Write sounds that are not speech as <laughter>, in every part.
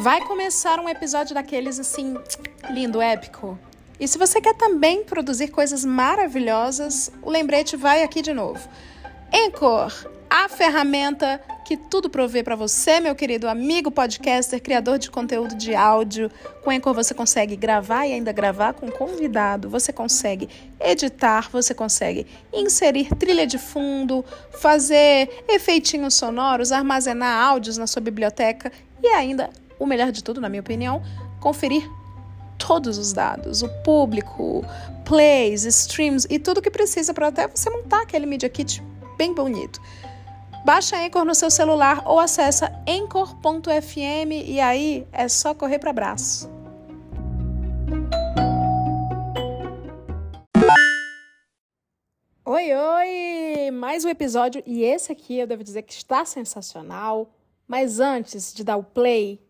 Vai começar um episódio daqueles assim, lindo, épico. E se você quer também produzir coisas maravilhosas, o lembrete vai aqui de novo. Anchor, a ferramenta que tudo provê para você, meu querido amigo podcaster, criador de conteúdo de áudio. Com Anchor você consegue gravar e ainda gravar com convidado, você consegue editar, você consegue inserir trilha de fundo, fazer efeitinhos sonoros, armazenar áudios na sua biblioteca e ainda o melhor de tudo, na minha opinião, conferir todos os dados, o público, plays, streams e tudo que precisa para até você montar aquele Media Kit bem bonito. Baixa Anchor no seu celular ou acessa anchor.fm e aí é só correr para abraço. Oi, oi! Mais um episódio e esse aqui eu devo dizer que está sensacional. Mas antes de dar o play,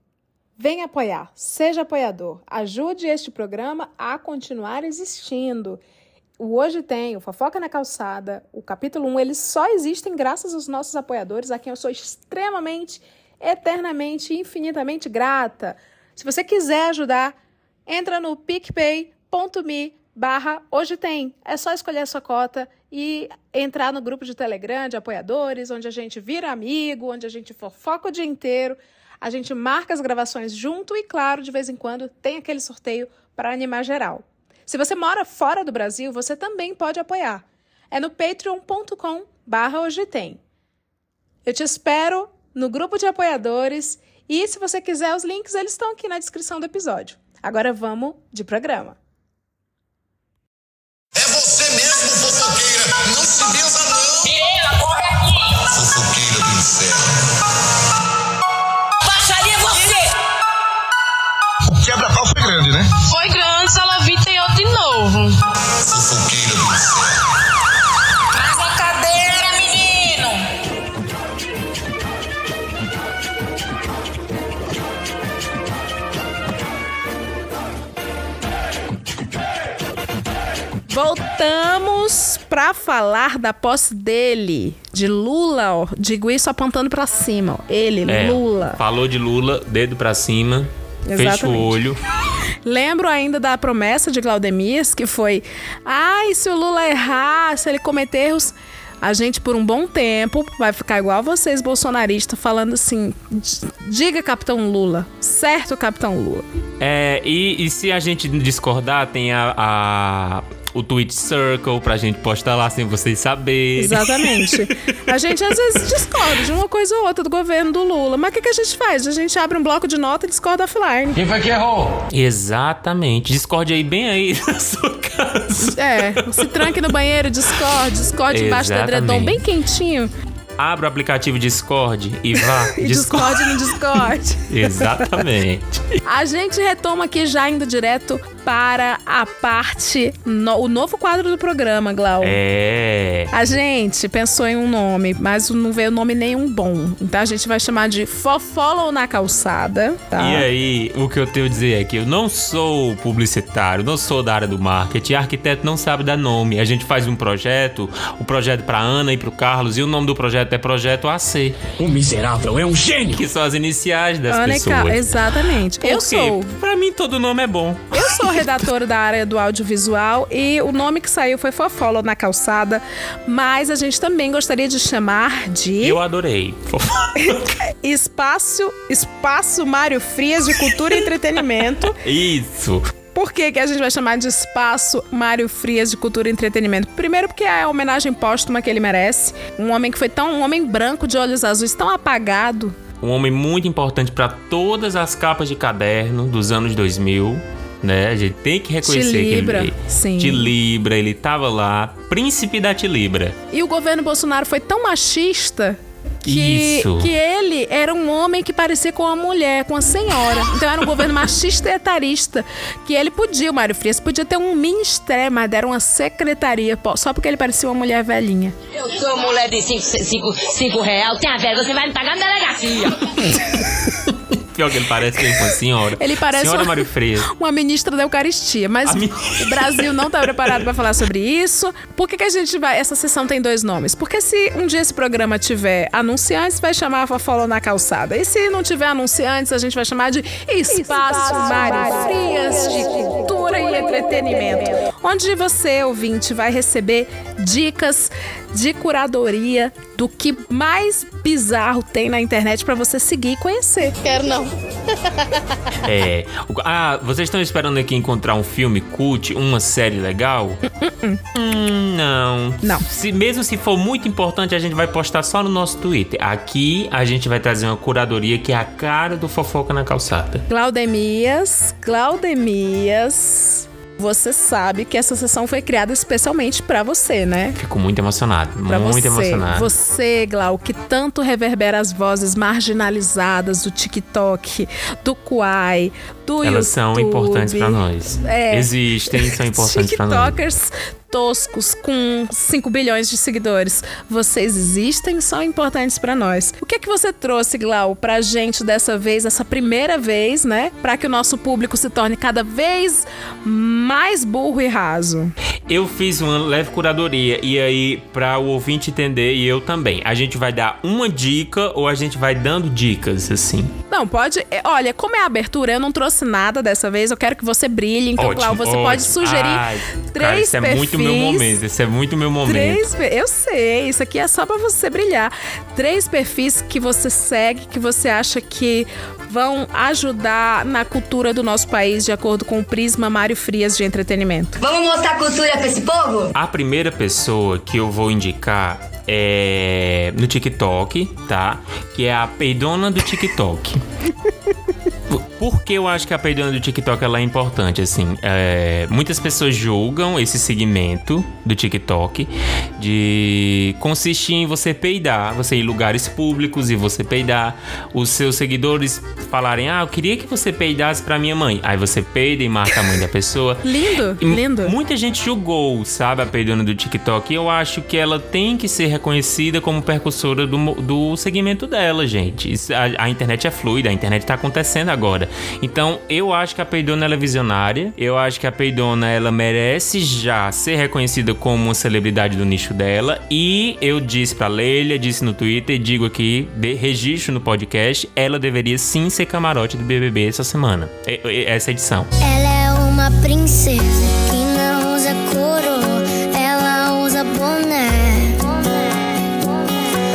Vem apoiar, seja apoiador, ajude este programa a continuar existindo. O Hoje Tem, o Fofoca na Calçada, o capítulo 1, eles só existem graças aos nossos apoiadores, a quem eu sou extremamente, eternamente, infinitamente grata. Se você quiser ajudar, entra no picpay.me barra Hoje Tem. É só escolher a sua cota e entrar no grupo de Telegram de apoiadores, onde a gente vira amigo, onde a gente fofoca o dia inteiro. A gente marca as gravações junto e, claro, de vez em quando tem aquele sorteio para animar geral. Se você mora fora do Brasil, você também pode apoiar. É no patreon.com barra hoje tem. Eu te espero no grupo de apoiadores e se você quiser os links, eles estão aqui na descrição do episódio. Agora vamos de programa. É você mesmo, fofoqueira! Não se benza, não! Mirela, corre aqui! Fofoqueira do inferno. Voltamos para falar da posse dele, de Lula, ó. Digo isso apontando para cima, ó. Ele, É, Lula. Falou de Lula, dedo pra cima, fecha o olho. <laughs> Lembro ainda da promessa de Claudemias, que foi: ai, se o Lula errar, se ele cometer erros, a gente por um bom tempo vai ficar igual vocês, bolsonaristas, falando assim: diga, capitão Lula, certo, capitão Lula. É, e, e se a gente discordar, tem a, a- o Twitch Circle pra gente postar lá sem vocês saberem. Exatamente. A gente às vezes discorda de uma coisa ou outra do governo do Lula, mas o que, que a gente faz? A gente abre um bloco de nota e discorda offline. Quem foi que errou? Exatamente. Discorde aí bem aí <laughs> na sua casa. É, se tranque no banheiro, discorde, discorde embaixo do edredom, bem quentinho, Abra o aplicativo Discord e vá. <laughs> e discorde no Discord. <laughs> Exatamente. A gente retoma aqui já indo direto para a parte, no- o novo quadro do programa, Glau. É. A gente pensou em um nome, mas não veio nome nenhum bom. Então a gente vai chamar de Fofollow na Calçada, tá? E aí, o que eu tenho a dizer é que eu não sou publicitário, não sou da área do marketing, arquiteto não sabe dar nome. A gente faz um projeto, o projeto pra Ana e pro Carlos, e o nome do projeto é Projeto AC, O miserável é um gênio! que são as iniciais das Ana pessoas. Exatamente. Por Eu quê? sou. Pra mim, todo nome é bom. Eu sou redatora da área do audiovisual e o nome que saiu foi Fofollow na Calçada, mas a gente também gostaria de chamar de Eu adorei. <laughs> Espaço, Espaço Mário Frias de Cultura e Entretenimento. Isso. Por que, que a gente vai chamar de Espaço Mário Frias de Cultura e Entretenimento? Primeiro porque é a homenagem póstuma que ele merece. Um homem que foi tão um homem branco de olhos azuis, tão apagado. Um homem muito importante pra todas as capas de caderno dos anos 2000. Né? A gente tem que reconhecer Tilibra, que ele sim. Tilibra, ele tava lá, príncipe da Tilibra. E o governo Bolsonaro foi tão machista que, Isso. que ele era um homem que parecia com uma mulher, com uma senhora. Então era um governo machista e etarista. Que ele podia, o Mário Frias, podia ter um ministério, mas deram uma secretaria, só porque ele parecia uma mulher velhinha. Eu sou mulher de 5 cinco, cinco real, tem a ver, você vai me pagar na delegacia. <laughs> Pior que ele parece mesmo uma senhora. Ele parece Senhora uma- Mário Freire. <laughs> uma ministra da Eucaristia. Mas A mi- o Brasil não está preparado para falar sobre isso. Por que, que a gente vai. Essa sessão tem dois nomes? Porque se um dia esse programa tiver anunciantes, vai chamar a Fofola na calçada. E se não tiver anunciantes, a gente vai chamar de Espaço Mário Frias de Cultura e Entretenimento. Onde você, ouvinte, vai receber dicas de curadoria do que mais bizarro tem na internet para você seguir e conhecer. Quero não. É. Ah, vocês estão esperando aqui encontrar um filme cult, uma série legal? <laughs> Hum, não. Não. Se, mesmo se for muito importante, a gente vai postar só no nosso Twitter. Aqui a gente vai trazer uma curadoria que é a cara do fofoca na calçada. Claudemias, Claudemias, você sabe que essa sessão foi criada especialmente pra você, né? Fico muito emocionado. Pra muito você. emocionado. Você, Glau, que tanto reverbera as vozes marginalizadas do TikTok, do Quai, do Elas são importantes pra nós. É. Existem e são <laughs> importantes pra nós. TikTokers toscos com 5 bilhões de seguidores. Vocês existem e são importantes pra nós. O que é que você trouxe, Glau, pra gente dessa vez, essa primeira vez, né? Pra que o nosso público se torne cada vez mais burro e raso. Eu fiz uma leve curadoria e aí, pra o ouvinte entender e eu também, a gente vai dar uma dica ou a gente vai dando dicas, assim. Não, pode. é, Olha, como é a abertura, eu não trouxe nada dessa vez. Eu quero que você brilhe. Então, Ótimo, você pode ótimo. sugerir Ai, três cara, isso é perfis. muito meu momento, isso é muito meu momento. Três, eu sei, isso aqui é só pra você brilhar. Três perfis que você segue, que você acha que vão ajudar na cultura do nosso país, de acordo com o prisma Mário Frias de entretenimento. Vamos mostrar cultura pra esse povo? A primeira pessoa que eu vou indicar é no TikTok, tá? Que é a peidona do TikTok. <laughs> Por- que eu acho que a peidona do TikTok ela é importante? Assim, é, muitas pessoas julgam esse segmento do TikTok de consistir em você peidar, você ir em lugares públicos e você peidar, os seus seguidores falarem: Ah, eu queria que você peidasse pra minha mãe. Aí você peida e marca a mãe da pessoa. <laughs> Lindo, E lindo. Muita gente julgou, sabe, a peidona do TikTok. E eu acho que ela tem que ser reconhecida como percussora do, do segmento dela, gente. Isso- a, a internet é fluida, a internet tá acontecendo agora. Então, eu acho que a peidona ela é visionária. Eu acho que a peidona ela merece já ser reconhecida como uma celebridade do nicho dela. E eu disse pra Leila, disse no Twitter, digo aqui, de registro no podcast, ela deveria sim ser camarote do BBB essa semana. Essa edição. Ela é uma princesa que não usa coroa, ela usa boné.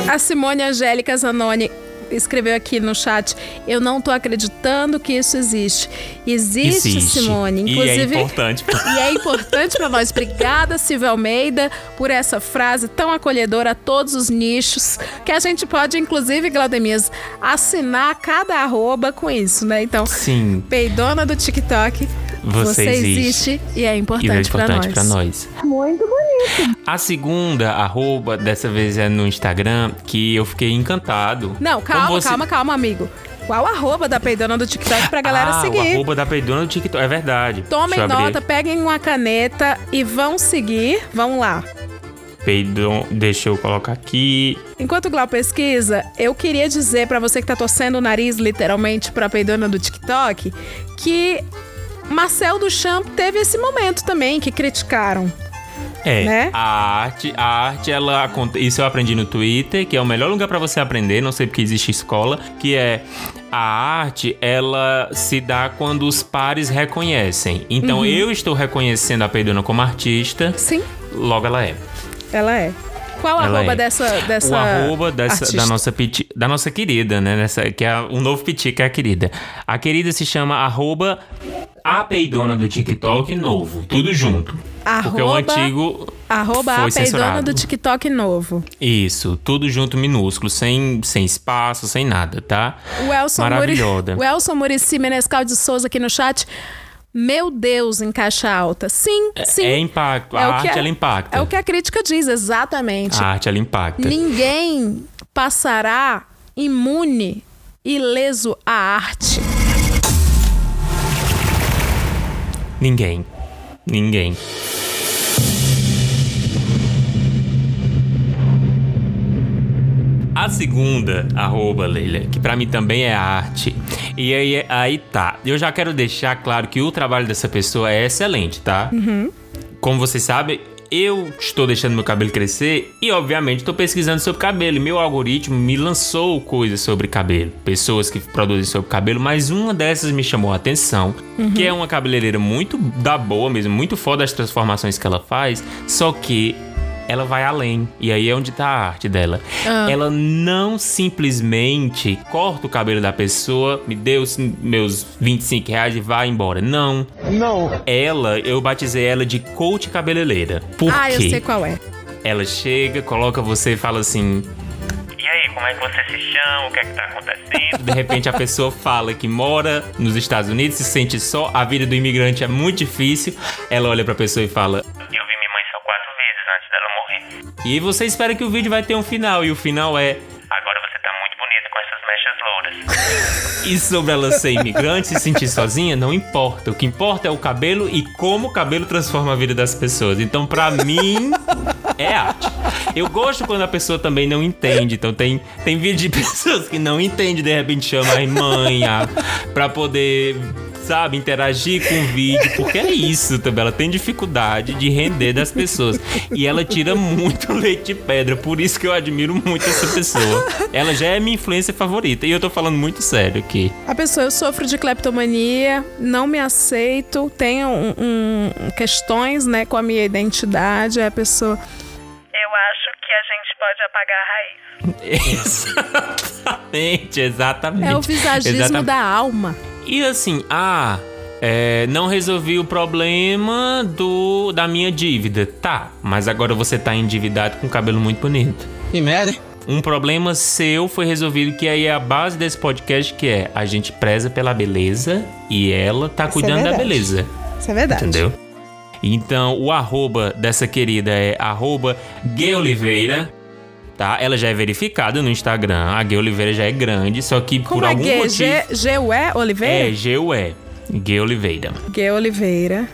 A Simone Angélica Zanoni escreveu aqui no chat: Eu não tô acreditando que isso existe. Existe, Existe. Simone. E é Inclusive. importante. <laughs> E é importante para nós. Obrigada, Silvia Almeida, por essa frase tão acolhedora a todos os nichos. Que a gente pode, inclusive, Glaudemias, assinar cada arroba com isso, né? Então, Sim. peidona do TikTok, Você existe. existe e é E é importante, para importante nós. pra nós. Muito bonito. A segunda arroba, dessa vez é no Instagram, que eu fiquei encantado. Não, calma, você- calma, calma, amigo. Qual arroba da peidona do TikTok pra galera ah, seguir? o arroba da peidona do TikTok. É verdade. Tomem nota, peguem uma caneta e vão seguir. Vão lá. Peidon, deixa eu colocar aqui. Enquanto o Glau pesquisa, eu queria dizer pra você que tá torcendo o nariz literalmente pra peidona do TikTok que Marcel Duchamp teve esse momento também que criticaram. É, Né? a arte, a arte, ela isso eu aprendi no Twitter, que é o melhor lugar pra você aprender, não sei porque existe escola, que é a arte, ela se dá quando os pares reconhecem. Então Uhum. eu estou reconhecendo a Peidona como artista, Sim, logo ela é. ela é. Qual Ela arroba é. dessa, dessa o arroba dessa, da nossa piti, da nossa querida, né? Nessa, que é o novo piti, que é a querida. A querida se chama arroba a peidona do TikTok novo, tudo junto. Porque o Arroba- antigo Arroba foi a peidona censurado. do TikTok novo. Isso, tudo junto minúsculo, sem, sem espaço, sem nada, tá? O Elson, Muri, Maravilhosa. <laughs> o Elson Murici Menescal de Souza aqui no chat. Meu Deus, em caixa alta. Sim, sim. É impacto, a É arte a- ela impacta. É o que a crítica diz, exatamente. A arte ela impacta. Ninguém passará imune, ileso à arte. Ninguém. Ninguém. A segunda, arroba, Leila, que pra mim também é arte. E aí, aí tá. Eu já quero deixar claro que o trabalho dessa pessoa é excelente, tá? Como vocês sabem, eu estou deixando meu cabelo crescer e, obviamente, estou pesquisando sobre cabelo. Meu algoritmo me lançou coisas sobre cabelo. Pessoas que produzem sobre cabelo, mas uma dessas me chamou a atenção. Que é uma cabeleireira muito da boa mesmo, muito foda das transformações que ela faz. Só que ela vai além. E aí é onde tá a arte dela. Ela não simplesmente corta o cabelo da pessoa, me deu os meus 25 reais e vai embora. Não. Não. Ela, eu batizei ela de coach cabeleireira. Por Ah, eu quê? sei qual é. Ela chega, coloca você e fala assim. E aí, como é que você se chama? O que é que tá acontecendo? De repente a pessoa fala que mora nos Estados Unidos, se sente só, a vida do imigrante é muito difícil. Ela olha pra pessoa e fala: E você espera que o vídeo vai ter um final, e o final é. Agora você tá muito bonita com essas mechas louras. <laughs> E sobre ela ser imigrante, se sentir sozinha, não importa. O que importa é o cabelo e como o cabelo transforma a vida das pessoas. Então, pra mim, é arte. Eu gosto quando a pessoa também não entende. Então, tem, tem vídeo de <laughs> pessoas que não entendem, de repente chama a mãe a, pra poder, sabe, interagir com o vídeo. Porque é isso também. Ela tem dificuldade de render das pessoas. E ela tira muito <laughs> leite de pedra. Por isso que eu admiro muito essa pessoa. Ela já é minha influência favorita. E eu tô falando muito sério aqui. A pessoa, eu sofro de cleptomania, não me aceito, tenho um- um- questões, né, com a minha identidade. Aí a pessoa, Eu acho que a gente pode apagar a raiz. <laughs> Exatamente, exatamente. é o visagismo Exatamente. da alma. E assim, ah, é, não resolvi o problema do da minha dívida. Tá, mas agora você tá endividado com cabelo muito bonito. Que merda, hein? Um problema seu foi resolvido, que aí é a base desse podcast, que é a gente preza pela beleza e ela tá cuidando da verdade. beleza. Isso é verdade. Entendeu? Então, o arroba dessa querida é arroba Gay Oliveira. Tá? Ela já é verificada no Instagram. A Gay Oliveira já é grande, só que Como por é algum G, motivo. G, G-U-E Oliveira? É, G-U-E. Gay Oliveira. G Oliveira.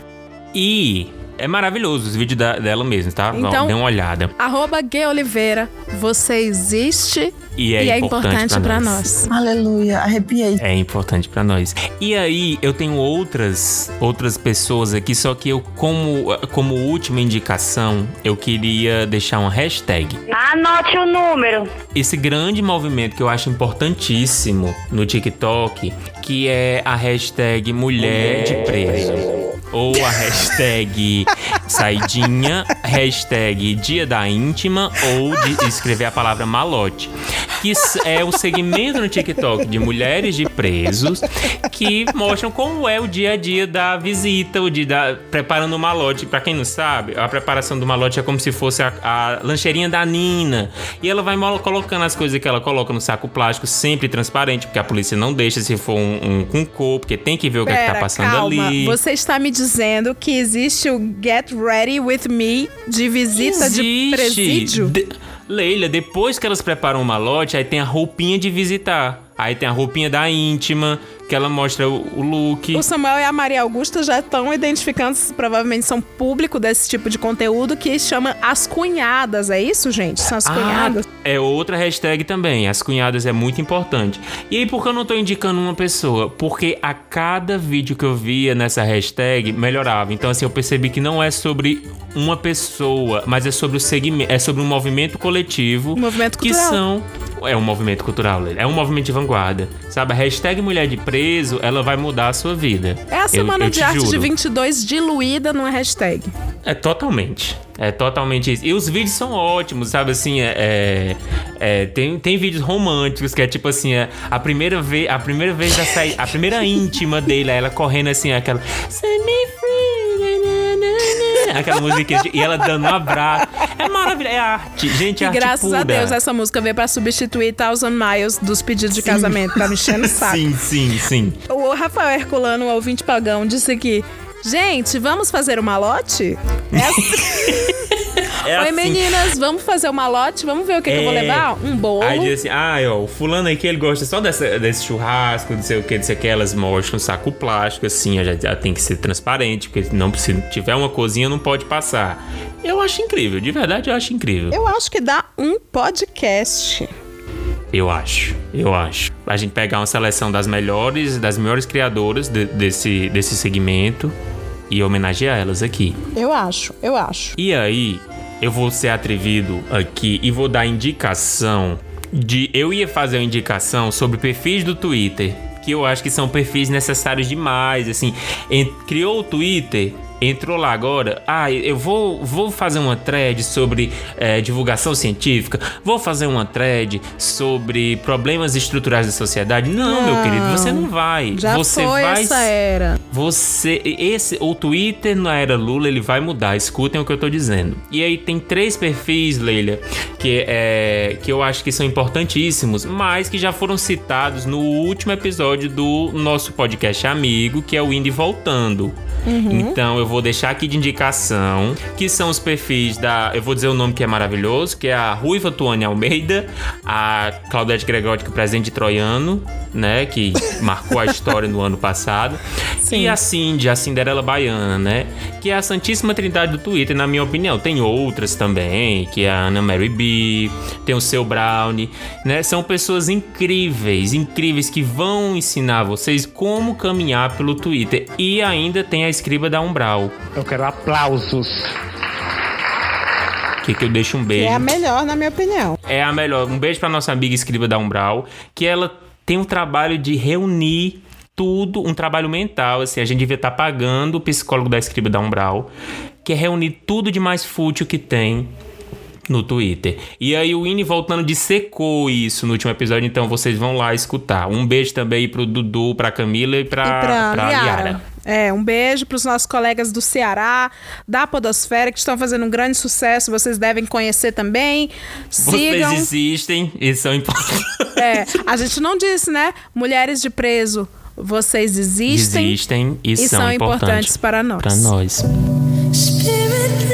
E é maravilhoso os vídeos da- dela mesmo, tá? Então- Dê uma olhada. Arroba G Oliveira. Você existe E é, importante, pra pra nós. Aleluia, arrepiei. É importante pra nós. E aí, eu tenho outras outras pessoas aqui, só que eu, como, como última indicação, eu queria deixar uma hashtag. Anote o número. Esse grande movimento que eu acho importantíssimo no TikTok, que é a hashtag Mulher de Preso. Ou a hashtag Saidinha, hashtag Dia da Íntima, ou de escrever a palavra malote. Que é o segmento no TikTok de mulheres de presos que mostram como é o dia a dia da visita, o dia da, preparando o malote. Pra quem não sabe, a preparação do malote é como se fosse a, a lancheirinha da Nina. E ela vai colocando as coisas que ela coloca no saco plástico, sempre transparente, porque a polícia não deixa se for um, um com cor, porque tem que ver o que, é que tá Pera, passando calma. ali. Você está me dizendo que existe o Get Ready With Me de visita de Existe. presídio? De- Leila, depois que elas preparam o malote, aí tem a roupinha de visitar. Aí tem a roupinha da íntima, que ela mostra o, o look. O Samuel e a Maria Augusta já estão identificando, provavelmente são público desse tipo de conteúdo que chama As Cunhadas. É isso, gente? São as cunhadas. Ah, é outra hashtag também. As cunhadas é muito importante. E aí, por que eu não tô indicando uma pessoa? Porque a cada vídeo que eu via nessa hashtag, melhorava. Então, assim, eu percebi que não é sobre uma pessoa, mas é sobre o segmento, é sobre um movimento coletivo. Um movimento que cultural. são. É um movimento cultural. É um movimento de vanguarda. Sabe? A hashtag mulher de preso, ela vai mudar a sua vida. É a Eu- Semana eu de te Arte de juro. 22 diluída numa hashtag. É totalmente. É totalmente isso. E os vídeos são ótimos, sabe? Assim, é, é- é, tem, tem vídeos românticos que é tipo assim, é, a primeira vez, a primeira vez da saída, a primeira íntima dele, ela correndo assim, aquela Set me <laughs> aquela musiquinha de- e ela dando um abraço. É maravilhoso, é arte, gente, é E arte graças a pura. Deus essa música veio pra substituir Thousand Miles dos pedidos de casamento, tá me enchendo o <laughs> saco. Sim, sim, sim. O Rafael Herculano, o ouvinte pagão, disse aqui: Gente, vamos fazer o malote? É assim. <laughs> É Oi, assim. meninas, vamos fazer o malote? Vamos ver o que, que eu vou É. levar? Um bolo. Aí diz assim, ah, ó, o fulano aqui, ele gosta só dessa, desse churrasco, não sei o que, não sei o que, elas mostram um saco plástico, assim, já, já tem que ser transparente, porque não, se tiver uma cozinha não pode passar. Eu acho incrível, de verdade eu acho incrível. Eu acho que dá um podcast. Eu acho, eu acho. A gente pegar uma seleção das melhores, das melhores criadoras de- desse, desse segmento e homenagear elas aqui. Eu acho, eu acho. E aí, eu vou ser atrevido aqui e vou dar indicação de. Eu ia fazer uma indicação sobre perfis do Twitter. Que eu acho que são perfis necessários demais. Assim, criou o Twitter. Entrou lá agora, ah, eu vou, vou fazer uma thread sobre eh, divulgação científica, vou fazer uma thread sobre problemas estruturais da sociedade. Não, meu Não. querido, você não vai. Já você foi vai essa era. você, esse, o Twitter na era Lula ele vai mudar. Escutem o que eu tô dizendo. E aí tem três perfis, Leila, que é que eu acho que são importantíssimos, mas que já foram citados no último episódio do nosso podcast amigo, que é o Indy voltando. Então eu vou deixar aqui de indicação que são os perfis da, eu vou dizer o nome que é maravilhoso, que é a Ruiva Tuane Almeida, a Claudete Gregórica, presidente de Troiano, né, que <laughs> marcou a história no ano passado. Sim. E a Cindy, a Cinderela Baiana, né? Que é a Santíssima Trindade do Twitter, na minha opinião. Tem outras também, que é a Ana Mary B, tem o Seu Brownie, né? São pessoas incríveis, incríveis que vão ensinar vocês como caminhar pelo Twitter. E ainda tem a escriba da Umbral, Eu quero aplausos. que, que eu deixo um Que beijo. é a melhor, na minha opinião. é a melhor. Um beijo pra nossa amiga escriba da Umbral, que ela tem um trabalho de reunir tudo, um trabalho mental, assim, a gente devia estar pagando o psicólogo da escriba da Umbral, que é reunir tudo de mais fútil que tem no Twitter. E aí o Ine voltando dissecou isso no último episódio, então vocês vão lá escutar. Um beijo também pro Dudu, pra Camila e pra, e pra, pra Liara. Liara. É, um beijo para os nossos colegas do Ceará, da Podosfera, que estão fazendo um grande sucesso. Vocês devem conhecer também. Vocês Sigam. existem e são importantes. É, a gente não disse, né? Mulheres de preso, vocês existem. Existem e, e são, são importantes para nós. Pra nós. Spirit,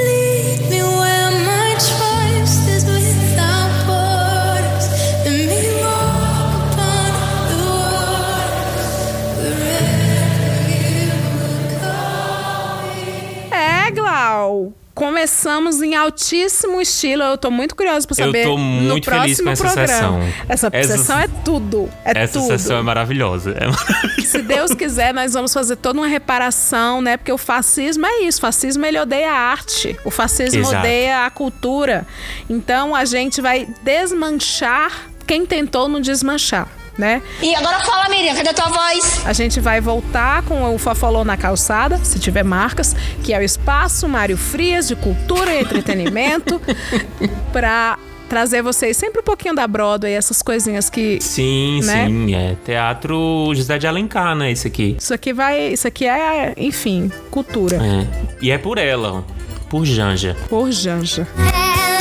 Começamos em altíssimo estilo. Eu tô muito curiosa pra Eu saber tô no muito feliz próximo com essa programa. sessão. Essa, Essa- sessão é tudo. É Essa tudo. sessão é maravilhosa. É maravilhosa. Se Deus quiser, nós vamos fazer toda uma reparação, né? Porque o fascismo é isso. O fascismo ele odeia a arte. O fascismo Exato. odeia a cultura. Então a gente vai desmanchar quem tentou não desmanchar. Né? E agora fala, Miriam, cadê a tua voz? A gente vai voltar com o Fafolô na calçada, se tiver marcas, que é o espaço Mário Frias de cultura e entretenimento, <laughs> pra trazer vocês sempre um pouquinho da Broadway, essas coisinhas que Sim, Né? sim. É teatro José de Alencar, né? Esse aqui. isso aqui vai, isso aqui é, enfim, cultura. É. E é por ela, ó. Por Janja. Por Janja. Ela é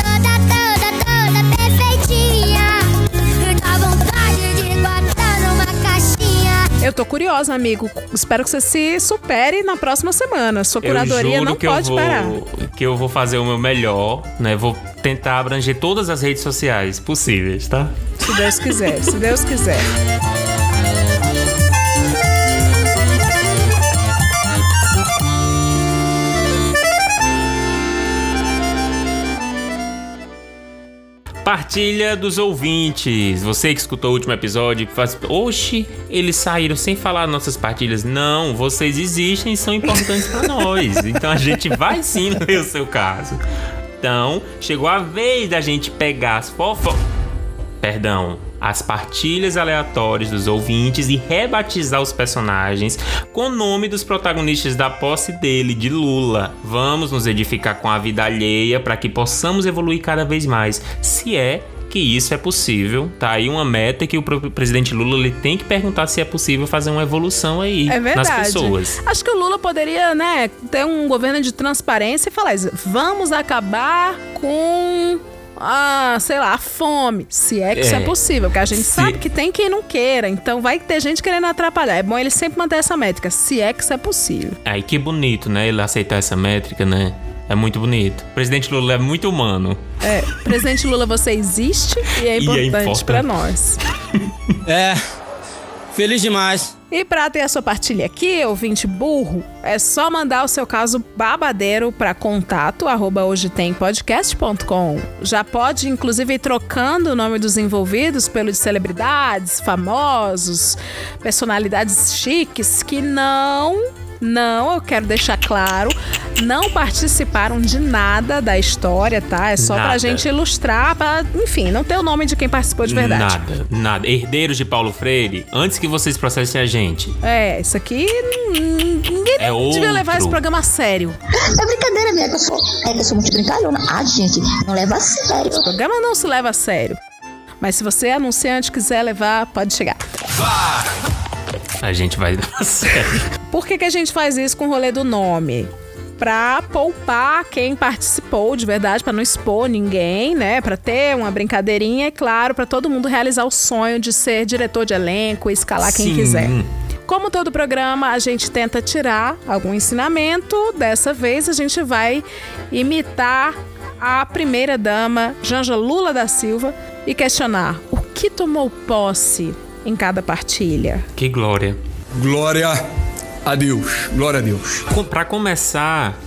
toda, toda, Eu tô curiosa, amigo. Espero que você se supere na próxima semana. Sua curadoria não pode vou, parar. Que eu vou fazer o meu melhor, né? Vou tentar abranger todas as redes sociais possíveis, tá? Se Deus quiser, se Deus quiser. Partilha dos ouvintes. Você que escutou o último episódio, faz. Oxi, eles saíram sem falar nossas partilhas. Não, vocês existem e são importantes pra nós. <laughs> Então a gente vai sim ler o seu caso. Então, chegou a vez da gente pegar as fofo... Perdão, as partilhas aleatórias dos ouvintes e rebatizar os personagens com o nome dos protagonistas da posse dele, de Lula. Vamos nos edificar com a vida alheia para que possamos evoluir cada vez mais, se é que isso é possível. Tá aí uma meta que o presidente Lula ele tem que perguntar se é possível fazer uma evolução aí É verdade. nas pessoas. Acho que o Lula poderia, né, ter um governo de transparência e falar. Vamos acabar com. Ah, sei lá, a fome. Se é que isso é É. possível, porque a gente Se- sabe que tem quem não queira. Então vai ter gente querendo atrapalhar. É bom ele sempre manter essa métrica. Se é que isso é possível. Aí que bonito, né? Ele aceitar essa métrica, né? É muito bonito. O presidente Lula é muito humano. É, presidente Lula, você existe e é <laughs> E é importante importante. pra nós. É. Feliz demais. E para ter a sua partilha aqui, ouvinte burro, é só mandar o seu caso babadeiro para contato arroba hoje tem podcast.com. Já pode, inclusive, ir trocando o nome dos envolvidos pelo de celebridades, famosos, personalidades chiques que não não, eu quero deixar claro, não participaram de nada da história, tá? É só Nada. pra gente ilustrar, pra, enfim, não ter o nome de quem participou de verdade. Nada, nada. Herdeiros de Paulo Freire, antes que vocês processem a gente. É, isso aqui hum, ninguém É devia levar outro. esse programa a sério. É brincadeira, minha, que eu sou. É que eu sou muito brincalhona. Ah, gente, não leva a sério. O programa não se leva a sério. Mas se você, anunciante, quiser levar, pode chegar. A gente vai dar <laughs> certo. Por que, que a gente faz isso com o rolê do nome? Pra poupar quem participou de verdade, pra não expor ninguém, né? Pra ter uma brincadeirinha e, claro, pra todo mundo realizar o sonho de ser diretor de elenco e escalar quem Sim. quiser. Como todo programa, a gente tenta tirar algum ensinamento. Dessa vez, a gente vai imitar a primeira dama, Janja Lula da Silva, e questionar o que tomou posse em cada partilha. Que glória. Glória a Deus. Glória a Deus. Pra começar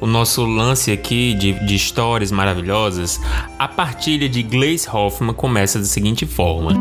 o nosso lance aqui de, de histórias maravilhosas, a partilha de Gleice Hoffman começa da seguinte forma.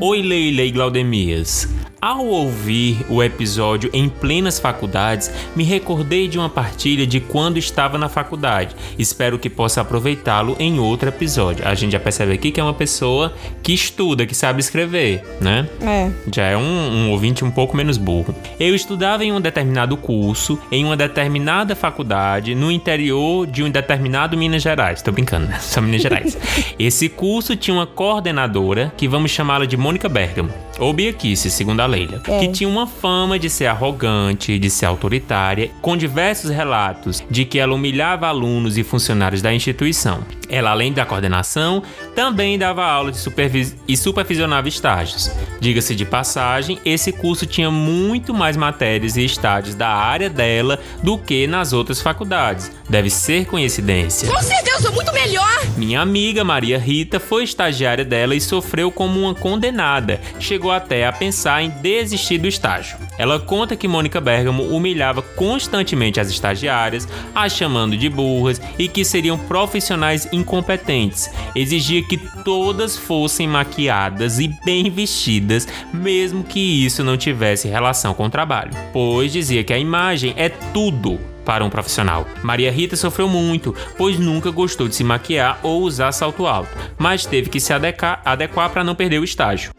Oi, Leila e Glaudemias. Ao ouvir o episódio em plenas faculdades, me recordei de uma partilha de quando estava na faculdade. Espero que possa aproveitá-lo em outro episódio. A gente já percebe aqui que é uma pessoa que estuda, que sabe escrever, né? É. Já é um, um ouvinte um pouco menos burro. Eu estudava em um determinado curso, em uma determinada faculdade, no interior de um determinado Minas Gerais. Tô brincando, né? São Minas Gerais. <laughs> Esse curso tinha uma coordenadora, que vamos chamá-la de Mônica Bergamo, ou Biaquice, segundo a Leila, que tinha uma fama de ser arrogante, de ser autoritária, com diversos relatos de que ela humilhava alunos e funcionários da instituição. Ela, além da coordenação, também dava aula de supervis e supervisionava estágios. Diga-se de passagem, esse curso tinha muito mais matérias e estágios da área dela do que nas outras faculdades. Deve ser coincidência. Com certeza, eu sou muito melhor. Minha amiga Maria Rita foi estagiária dela e sofreu como uma condenada. Chegou até a pensar em desistir do estágio. Ela conta que Mônica Bergamo humilhava constantemente as estagiárias, as chamando de burras e que seriam profissionais incompetentes. Exigia que todas fossem maquiadas e bem vestidas, mesmo que isso não tivesse relação com o trabalho. Pois dizia que a imagem é tudo para um profissional. Maria Rita sofreu muito, pois nunca gostou de se maquiar ou usar salto alto, mas teve que se adequar, adequar para não perder o estágio.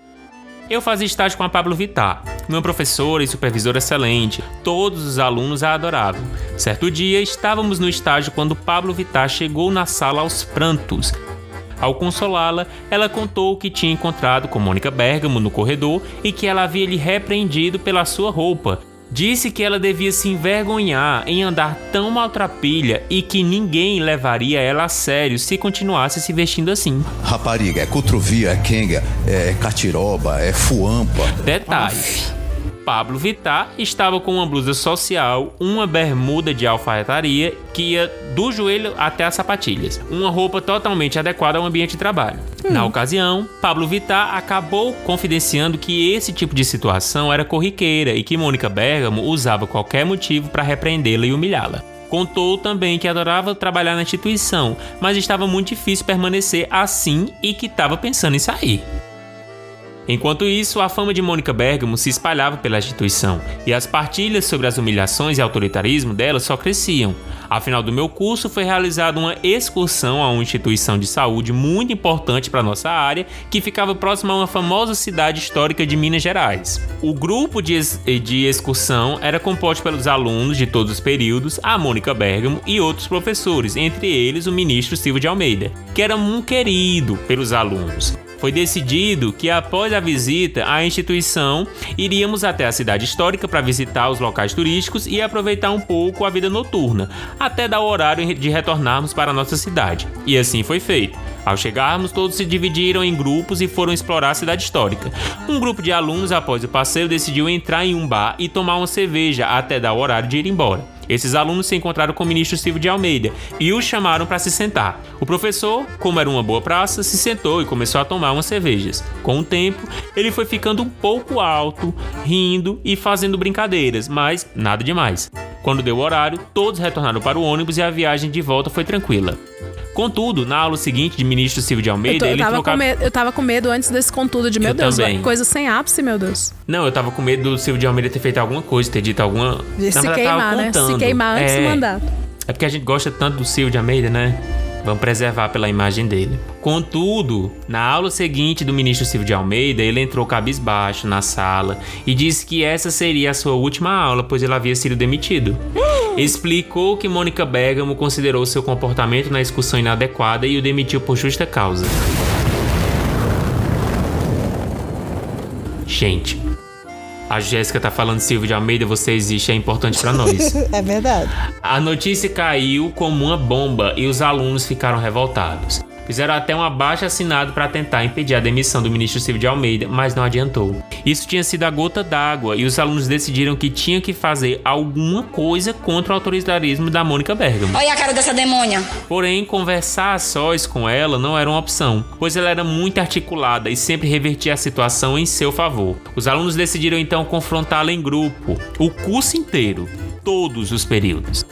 Eu fazia estágio com a Pablo Vittar, uma professora e supervisora excelente. Todos os alunos a adoravam. Certo dia, estávamos no estágio quando Pablo Vittar chegou na sala aos prantos. Ao consolá-la, ela contou que tinha encontrado com Mônica Bergamo no corredor e que ela havia lhe repreendido pela sua roupa. Disse que ela devia se envergonhar em andar tão maltrapilha e que ninguém levaria ela a sério se continuasse se vestindo assim. Rapariga, é cutrovia, é quenga, é catiroba, é fuampa. Detalhe: Pablo Vittar estava com uma blusa social, uma bermuda de alfaiataria que ia do joelho até as sapatilhas, uma roupa totalmente adequada ao ambiente de trabalho. Na ocasião, Pablo Vittar acabou confidenciando que esse tipo de situação era corriqueira e que Mônica Bergamo usava qualquer motivo para repreendê-la e humilhá-la. Contou também que adorava trabalhar na instituição, mas estava muito difícil permanecer assim e que estava pensando em sair. Enquanto isso, a fama de Mônica Bergamo se espalhava pela instituição e as partilhas sobre as humilhações e autoritarismo dela só cresciam. Ao final do meu curso, foi realizada uma excursão a uma instituição de saúde muito importante para nossa área, que ficava próxima a uma famosa cidade histórica de Minas Gerais. O grupo de, ex- de excursão era composto pelos alunos de todos os períodos, a Mônica Bergamo e outros professores, entre eles o ministro Silva de Almeida, que era um querido pelos alunos. Foi decidido que após a visita à instituição, iríamos até a cidade histórica para visitar os locais turísticos e aproveitar um pouco a vida noturna, até dar o horário de retornarmos para a nossa cidade. E assim foi feito. Ao chegarmos, todos se dividiram em grupos e foram explorar a cidade histórica. Um grupo de alunos, após o passeio, decidiu entrar em um bar e tomar uma cerveja até dar o horário de ir embora. Esses alunos se encontraram com o ministro Silvio de Almeida e o chamaram para se sentar. O professor, como era uma boa praça, se sentou e começou a tomar umas cervejas. Com o tempo, ele foi ficando um pouco alto, rindo e fazendo brincadeiras, mas nada demais. Quando deu o horário, todos retornaram para o ônibus e a viagem de volta foi tranquila. Contudo, na aula seguinte de ministro Silvio de Eu, Almeida, tô- eu ele tava trocava... com medo, eu tava com medo antes desse contudo de, meu Eu Deus, também. coisa sem ápice, meu Deus. Não, eu tava com medo do Silvio de Almeida ter feito alguma coisa, ter dito alguma. De se verdade, queimar, né? Se queimar antes é, do mandato. É porque a gente gosta tanto do Silvio de Almeida, né? Vamos preservar pela imagem dele. Contudo, na aula seguinte do ministro Silvio de Almeida, ele entrou cabisbaixo na sala e disse que essa seria a sua última aula, pois ele havia sido demitido. Explicou que Mônica Bergamo considerou seu comportamento na excursão inadequada e o demitiu por justa causa. Gente, a Jéssica tá falando Silvio de Almeida, você existe, é importante pra nós. <laughs> É verdade. A notícia caiu como uma bomba e os alunos ficaram revoltados. Fizeram até um abaixo assinado para tentar impedir a demissão do ministro Silvio de Almeida, mas não adiantou. Isso tinha sido a gota d'água e os alunos decidiram que tinham que fazer alguma coisa contra o autoritarismo da Mônica Bergamo. Olha a cara dessa demônia. Porém, conversar a sós com ela não era uma opção, pois ela era muito articulada e sempre revertia a situação em seu favor. Os alunos decidiram então confrontá-la em grupo, o curso inteiro, todos os períodos.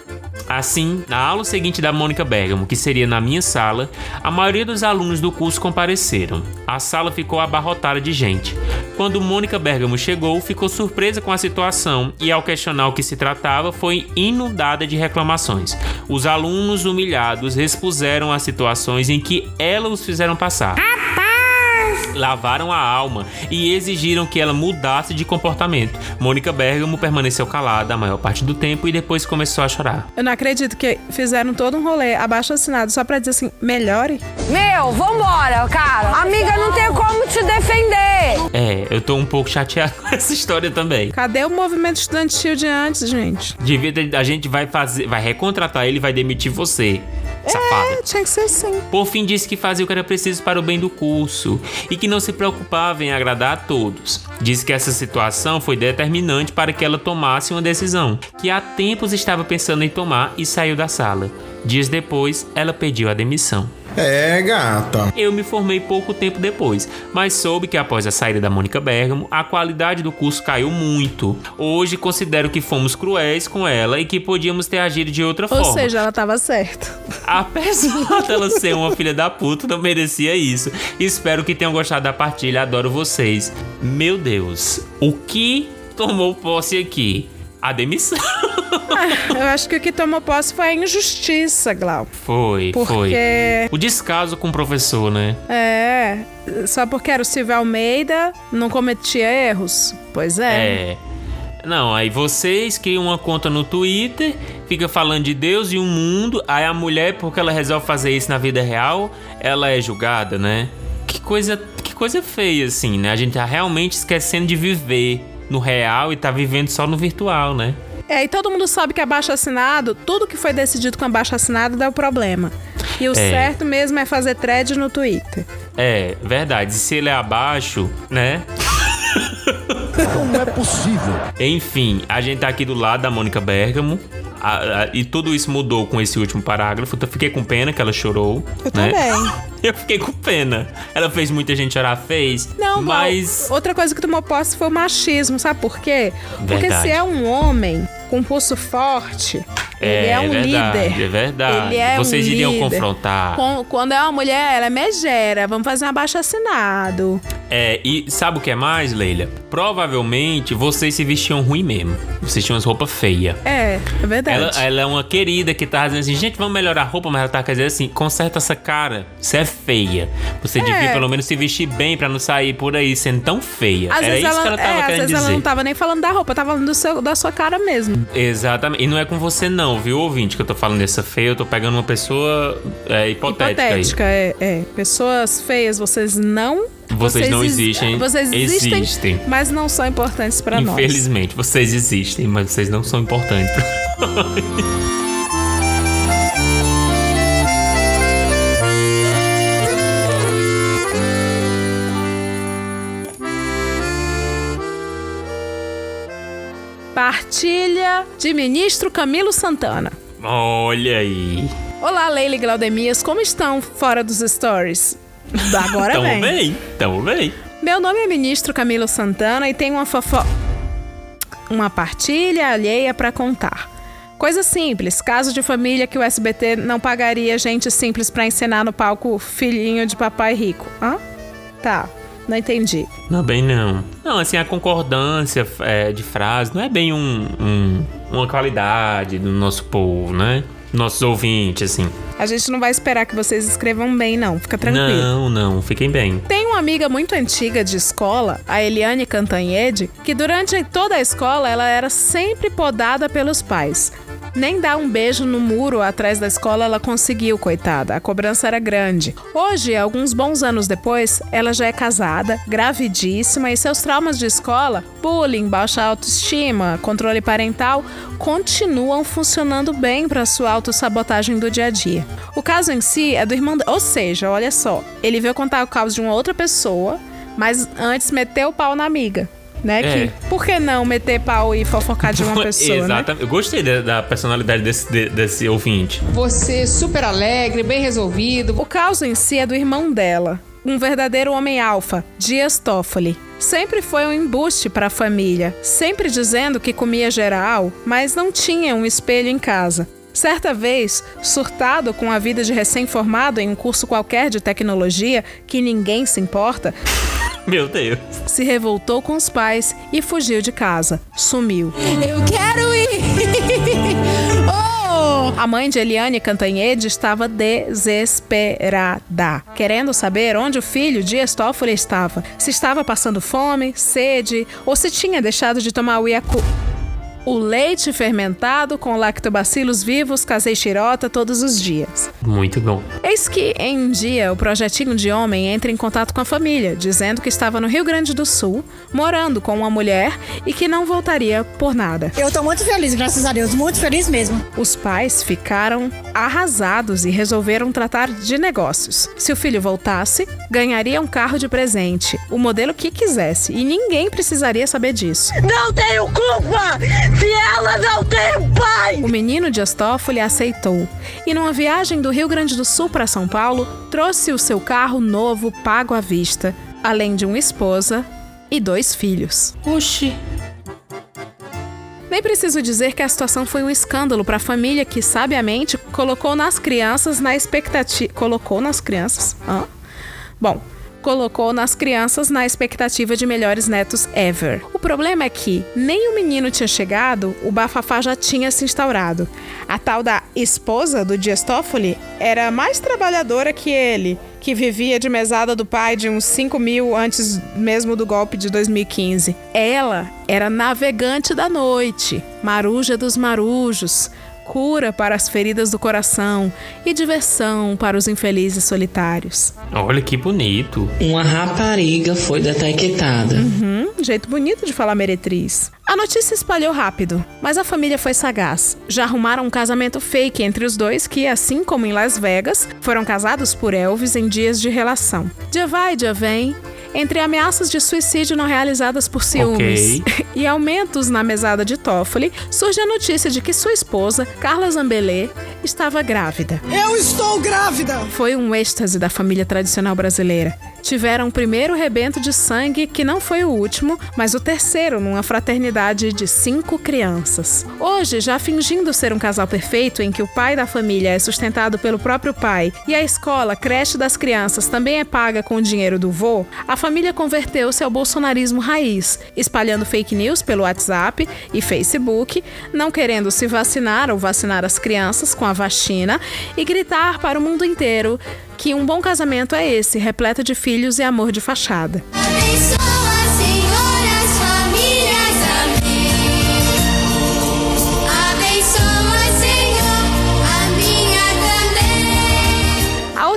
Assim, na aula seguinte da Mônica Bergamo, que seria na minha sala, a maioria dos alunos do curso compareceram. A sala ficou abarrotada de gente. Quando Mônica Bergamo chegou, ficou surpresa com a situação e, ao questionar o que se tratava, foi inundada de reclamações. Os alunos humilhados expuseram as situações em que ela os fizeram passar. Lavaram a alma e exigiram que ela mudasse de comportamento. Mônica Bergamo permaneceu calada a maior parte do tempo e depois começou a chorar. Eu não acredito que fizeram todo um rolê abaixo assinado só pra dizer assim, melhore. Meu, vambora, cara. Amiga, não tem como te defender. É, eu tô um pouco chateado <laughs> com essa história também. Cadê o movimento estudantil de antes, gente? Devia ter- a gente vai fazer, vai recontratar ele e vai demitir você, safada. É, tinha que ser assim. Por fim, disse que fazia o que era preciso para o bem do curso e que não se preocupava em agradar a todos. Disse que essa situação foi determinante para que ela tomasse uma decisão, que há tempos estava pensando em tomar e saiu da sala. Dias depois, ela pediu a demissão. É, gata. Eu me formei pouco tempo depois, mas soube que após a saída da Mônica Bergamo, a qualidade do curso caiu muito. Hoje considero que fomos cruéis com ela e que podíamos ter agido de outra Ou forma. seja, ela tava certa. Apesar <laughs> dela ser uma filha da puta, não merecia isso. Espero que tenham gostado da partilha, adoro vocês. Meu Deus, o que tomou posse aqui? A demissão. <laughs> Eu acho que o que tomou posse foi a injustiça, Glau. Foi, Porque- foi. O descaso com o professor, né? É, só porque era o Silvio Almeida, não cometia erros. Pois é. É. Não, aí vocês criam uma conta no Twitter, fica falando de Deus e o mundo, aí a mulher, porque ela resolve fazer isso na vida real, ela é julgada, né? Que coisa, que coisa feia, assim, né? A gente tá realmente esquecendo de viver no real e tá vivendo só no virtual, né? É, e todo mundo sabe que abaixo assinado, tudo que foi decidido com abaixo assinado dá o problema. E o É. certo mesmo é fazer thread no Twitter. É, verdade. E se ele é abaixo, né? <laughs> Não é possível. Enfim, a gente tá aqui do lado da Mônica Bergamo. a- a- e tudo isso mudou com esse último parágrafo. Eu fiquei com pena que ela chorou. Eu né? também. <laughs> Eu fiquei com pena. Ela fez muita gente chorar, fez. Não, mas. Glau, outra coisa que tomou posse foi o machismo, sabe por quê? Porque Verdade. se é um homem com pulso forte, ele é um verdade, líder. É verdade. Ele é Vocês um iriam líder. confrontar. Com- quando é uma mulher, ela é megera. Vamos fazer um abaixo assinado. É, e sabe o que é mais, Leila? Provavelmente vocês se vestiam ruim mesmo. Vocês tinham as roupas feias. É, é verdade. Ela, ela é uma querida que tá dizendo assim, gente, vamos melhorar a roupa, mas ela tá quer dizer assim, conserta essa cara. Você é feia. Você É. devia pelo menos se vestir bem pra não sair por aí sendo tão feia. Às Era vezes, isso ela, que ela tava é, às querendo vezes dizer. ela não tava nem falando da roupa, tava falando do seu, da sua cara mesmo. Exatamente. E não é com você não, viu, ouvinte, que eu tô falando dessa feia. Eu tô pegando uma pessoa é, hipotética, Hipotética, é, é. Pessoas feias, vocês não. Vocês não exi- existem. Vocês existem, Existem. mas não são importantes pra nós. Infelizmente, vocês existem, mas vocês não são importantes pra Partilha de ministro Camilo Santana. Olha aí. Olá, Leila e Glaudemias, como estão fora dos stories? Agora Tamo vem. bem, tamo bem. Meu nome é ministro Camilo Santana e tenho uma fofo... Uma partilha alheia pra contar. Coisa simples, caso de família que o SBT não pagaria gente simples pra encenar no palco filhinho de papai rico. Hã? Tá, não entendi. Não, bem não. Não, assim, a concordância é, de frase não é bem um, um- uma qualidade do nosso povo, né? Nossos ouvintes, assim. A gente não vai esperar que vocês escrevam bem, não. Fica tranquilo. Não, não, fiquem bem. Tem uma amiga muito antiga de escola, a Eliane Cantanhede, que durante toda a escola ela era sempre podada pelos pais. Nem dar um beijo no muro atrás da escola ela conseguiu, coitada. A cobrança era grande. Hoje, alguns bons anos depois, ela já é casada, gravidíssima e seus traumas de escola, bullying, baixa autoestima, controle parental, continuam funcionando bem para sua autossabotagem do dia a dia. O caso em si é do irmão. Ou seja, olha só, ele veio contar o caos de uma outra pessoa, mas antes meteu o pau na amiga. Né? É. Que, por que não meter pau e fofocar de uma <laughs> pessoa, né? Exatamente. Eu gostei da, da personalidade desse, de- desse ouvinte. Você super alegre, bem resolvido. O caos em si é do irmão dela, um verdadeiro homem alfa, Dias Toffoli. Sempre foi um embuste para a família, sempre dizendo que comia geral, mas não tinha um espelho em casa. Certa vez, surtado com a vida de recém-formado em um curso qualquer de tecnologia que ninguém se importa, <laughs> Meu Deus. se revoltou com os pais e fugiu de casa. Sumiu. Eu quero ir! <laughs> oh! A mãe de Eliane Cantanhede estava desesperada, querendo saber onde o filho Dias Toffoli estava. Se estava passando fome, sede ou se tinha deixado de tomar o Yaku. O leite fermentado com lactobacilos vivos casei xirota todos os dias. Muito bom. Eis que, em um dia, o projetinho de homem entra em contato com a família, dizendo que estava no Rio Grande do Sul, morando com uma mulher e que não voltaria por nada. Eu tô muito feliz, graças a Deus, muito feliz mesmo. Os pais ficaram arrasados e resolveram tratar de negócios. Se o filho voltasse, ganharia um carro de presente, o modelo que quisesse, e ninguém precisaria saber disso. Não tenho culpa se ela não tem pai! O menino Dias Toffoli aceitou e, numa viagem do Rio Grande do Sul para São Paulo, trouxe o seu carro novo pago à vista, além de uma esposa e dois filhos. Oxi. Nem preciso dizer que a situação foi um escândalo para a família que, sabiamente, colocou nas crianças na expectativa. Colocou nas crianças? Hã? Bom, colocou nas crianças na expectativa de melhores netos ever. O problema é que nem o menino tinha chegado, o bafafá já tinha se instaurado. A tal da esposa do Dias Toffoli era mais trabalhadora que ele, que vivia de mesada do pai de uns 5 mil antes mesmo do golpe de 2015. Ela era navegante da noite, maruja dos marujos, cura para as feridas do coração e diversão para os infelizes solitários. Olha que bonito. Uma rapariga foi detectada. Uhum, jeito bonito de falar meretriz. A notícia espalhou rápido, mas a família foi sagaz. Já arrumaram um casamento fake entre os dois que, assim como em Las Vegas, foram casados por Elvis em dias de relação. Dia vai, dia vem. Entre ameaças de suicídio não realizadas por ciúmes Ok. <laughs> e aumentos na mesada de Toffoli, surge a notícia de que sua esposa, Carla Zambelê, estava grávida. Eu estou grávida! Foi um êxtase da família tradicional brasileira. Tiveram o primeiro rebento de sangue, que não foi o último, mas o terceiro numa fraternidade de cinco crianças. Hoje, já fingindo ser um casal perfeito, em que o pai da família é sustentado pelo próprio pai e a escola, creche das crianças, também é paga com o dinheiro do vô, a família converteu-se ao bolsonarismo raiz, espalhando fake news pelo WhatsApp e Facebook, não querendo se vacinar ou vacinar as crianças com a vacina e gritar para o mundo inteiro que um bom casamento é esse, repleto de filhos e amor de fachada.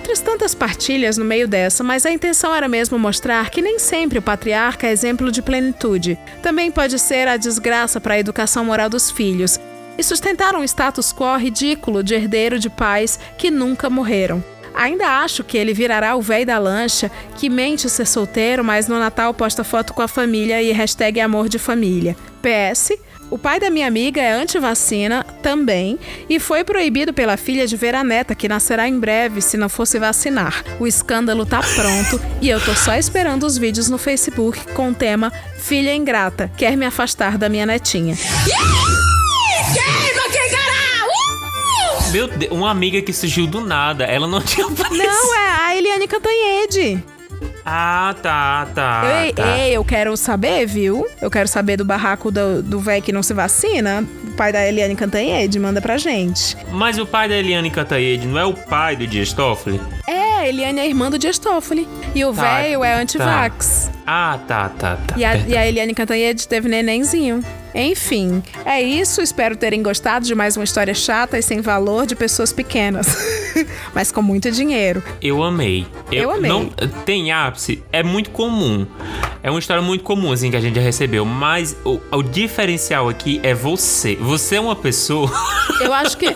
Outras tantas partilhas no meio dessa, mas a intenção era mesmo mostrar que nem sempre o patriarca é exemplo de plenitude. Também pode ser a desgraça para a educação moral dos filhos e sustentar um status quo ridículo de herdeiro de pais que nunca morreram. Ainda acho que ele virará o véi da lancha que mente ser solteiro, mas no Natal posta foto com a família e hashtag amor de família. PS, O pai da minha amiga é anti-vacina também e foi proibido pela filha de ver a neta, que nascerá em breve se não fosse vacinar. O escândalo tá pronto e eu tô só esperando os vídeos no Facebook com o tema Filha Ingrata, quer me afastar da minha netinha. Meu Deus, uma amiga que surgiu do nada, ela não tinha aparecido. Não, é a Eliane Cantanhede. Ah, tá, tá. Ei, tá. ei, eu quero saber, viu? Eu quero saber do barraco do, do véi que não se vacina. O pai da Eliane Cantanhede manda pra gente. Mas o pai da Eliane Cantanhede não é o pai do Dias Toffoli? É, a Eliane é irmã do Dias Toffoli. E o Tá, velho é tá. anti-vax. Ah, tá, tá, tá. E, a, e a Eliane Cantanhede teve nenenzinho. Enfim, é isso. Espero terem gostado de mais uma história chata e sem valor de pessoas pequenas. <laughs> Mas com muito dinheiro. Eu amei. Eu amei. Não, tem ápice, é muito comum. É uma história muito comum, assim, que a gente já recebeu. Mas o, o diferencial aqui é você. Você é uma pessoa. <laughs> Eu acho que.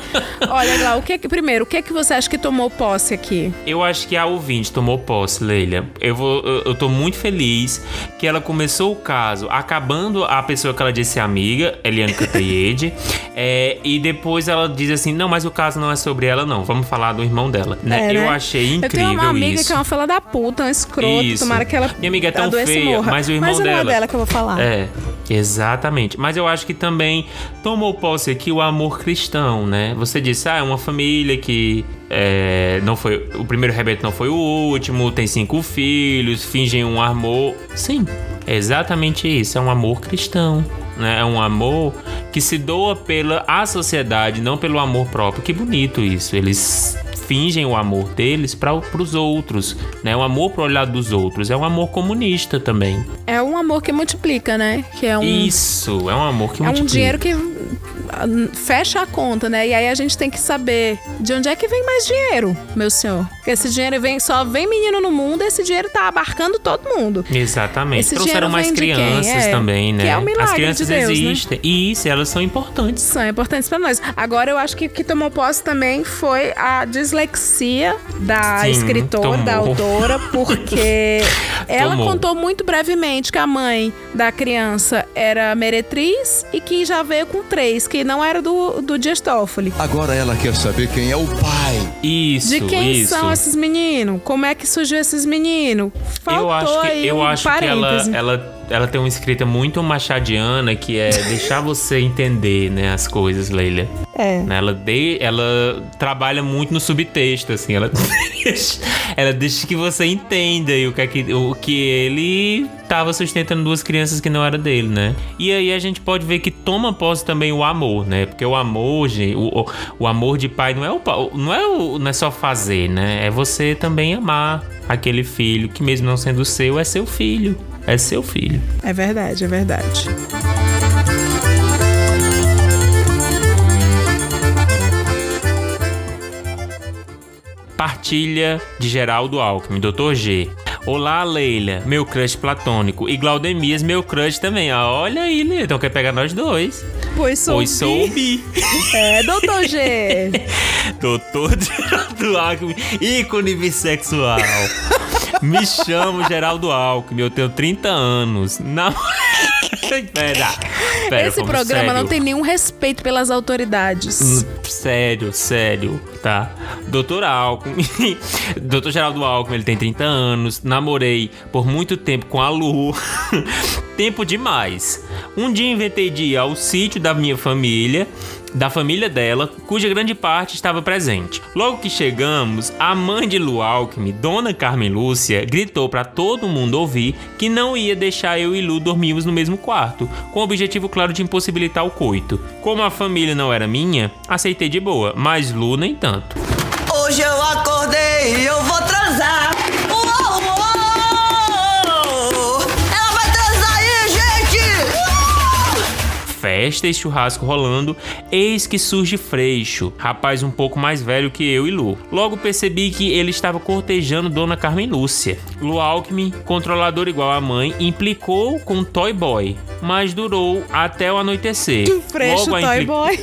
Olha, Glau, o que que. Primeiro, o que que você acha que tomou posse aqui? Eu acho que a ouvinte tomou posse, Leila. Eu, vou, eu, eu tô muito feliz que ela começou o caso acabando a pessoa que ela disse amiga, Eliane Cantanhede. <laughs> é, e depois ela diz assim: não, mas o caso não é sobre ela, não. Vamos falar do irmão dela. Né? É, né? Eu achei incrível Eu tenho uma amiga isso. que é uma fila da puta, uma escrota. Isso. Tomara que ela. Minha amiga é tão feia, morra. mas o irmão mas dela. Mas é dela que eu vou falar. É, exatamente. Mas eu acho que também tomou posse aqui o amor cristão, né? Você disse, ah, é uma família que é, não foi. O primeiro rebento não foi o último, tem cinco filhos, fingem um amor. Sim, é exatamente isso. É um amor cristão. Né? É um amor que se doa pela a sociedade, não pelo amor próprio. Que bonito isso. Eles fingem o amor deles para os outros, né? O amor pro olhar dos outros é um amor comunista também. É um amor que multiplica, né? Que é um. Isso, é um amor que É um multiplica. dinheiro que ah, fecha a conta, né? E aí a gente tem que saber de onde é que vem mais dinheiro, meu senhor. Porque esse dinheiro vem, só vem menino no mundo, esse dinheiro tá abarcando todo mundo. Exatamente. Esse Trouxeram mais crianças É, também, né? que é um milagre As crianças de Deus, né? existem. E isso, elas são importantes. São importantes pra nós. Agora eu acho que o que tomou posse também foi a dislexia da Sim, escritora, da tomou. autora, <laughs> porque ela Tomou. contou muito brevemente que a mãe da criança era meretriz e que já veio com três, que não era do, do Dias Toffoli. Agora ela quer saber quem é o pai. Isso, De quem isso. são esses meninos? Como é que surgiu esses meninos? Faltou eu acho que, aí eu um acho que ela, ela, ela tem uma escrita muito machadiana que é deixar você entender, né, as coisas, Leila. É. Né, Ela, de, ela trabalha muito no subtexto, assim. Ela <laughs> deixa, ela deixa que você entenda o que, é que, o que ele tava sustentando duas crianças que não era dele, né? E aí a gente pode ver que toma posse também o amor, né? Porque o amor, gente, o, o, amor de pai não é, o, não, é o, não é só fazer, né? É você também amar aquele filho que, mesmo não sendo seu, é seu filho. É seu filho. É verdade, é verdade. Partilha de Geraldo Alckmin, Dr. G. Olá, Leila, meu crush platônico. E Glaudemias, meu crush também. Ah, olha aí, Leila. Então quer pegar nós dois. Pois sou Pois sou bi. <laughs> É, doutor G. <laughs> Doutor Geraldo Alckmin, ícone bissexual. <laughs> Me chamo Geraldo Alckmin, eu tenho 30 anos. Não. Pera, pera, Esse programa sério. não tem nenhum respeito pelas autoridades. Hum, Sério, sério, tá? Doutor Alckmin, <laughs> Doutor Geraldo Alckmin, ele tem 30 anos, namorei por muito tempo com a Lu, <laughs> tempo demais. Um dia inventei de ir ao sítio da minha família, da família dela, cuja grande parte estava presente. Logo que chegamos, a mãe de Lu Alckmin, Dona Carmen Lúcia, gritou para todo mundo ouvir que não ia deixar eu e Lu dormirmos no mesmo quarto, com o objetivo claro de impossibilitar o coito. Como a família não era minha, aceitei de boa, mas Lu nem tanto. Hoje eu acordei e eu vou transar. Festa e churrasco rolando, eis que surge Freixo, rapaz um pouco mais velho que eu e Lu. Logo percebi que ele estava cortejando Dona Carmen Lúcia. Lu Alckmin, controlador igual a mãe, implicou com Toy Boy, mas durou até o anoitecer. Freixo Logo Toy impli- Boy.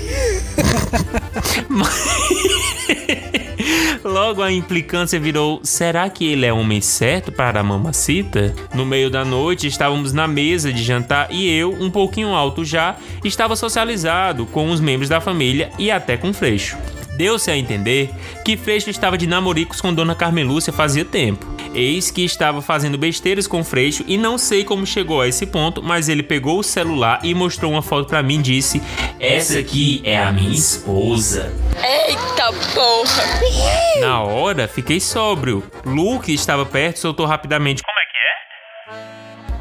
<laughs> <laughs> <laughs> <laughs> Logo a implicância virou: será que ele é homem certo para a mamacita? No meio da noite estávamos na mesa de jantar e eu, um pouquinho alto já, estava socializado com os membros da família e até com Freixo. Deu-se a entender que Freixo estava de namoricos com Dona Carmen Lúcia fazia tempo. Eis que estava fazendo besteiras com Freixo e não sei como chegou a esse ponto, mas ele pegou o celular e mostrou uma foto para mim e disse: Essa aqui é a minha esposa. Eita porra! Na hora, fiquei sóbrio. Luke estava perto soltou rapidamente: Como é que é?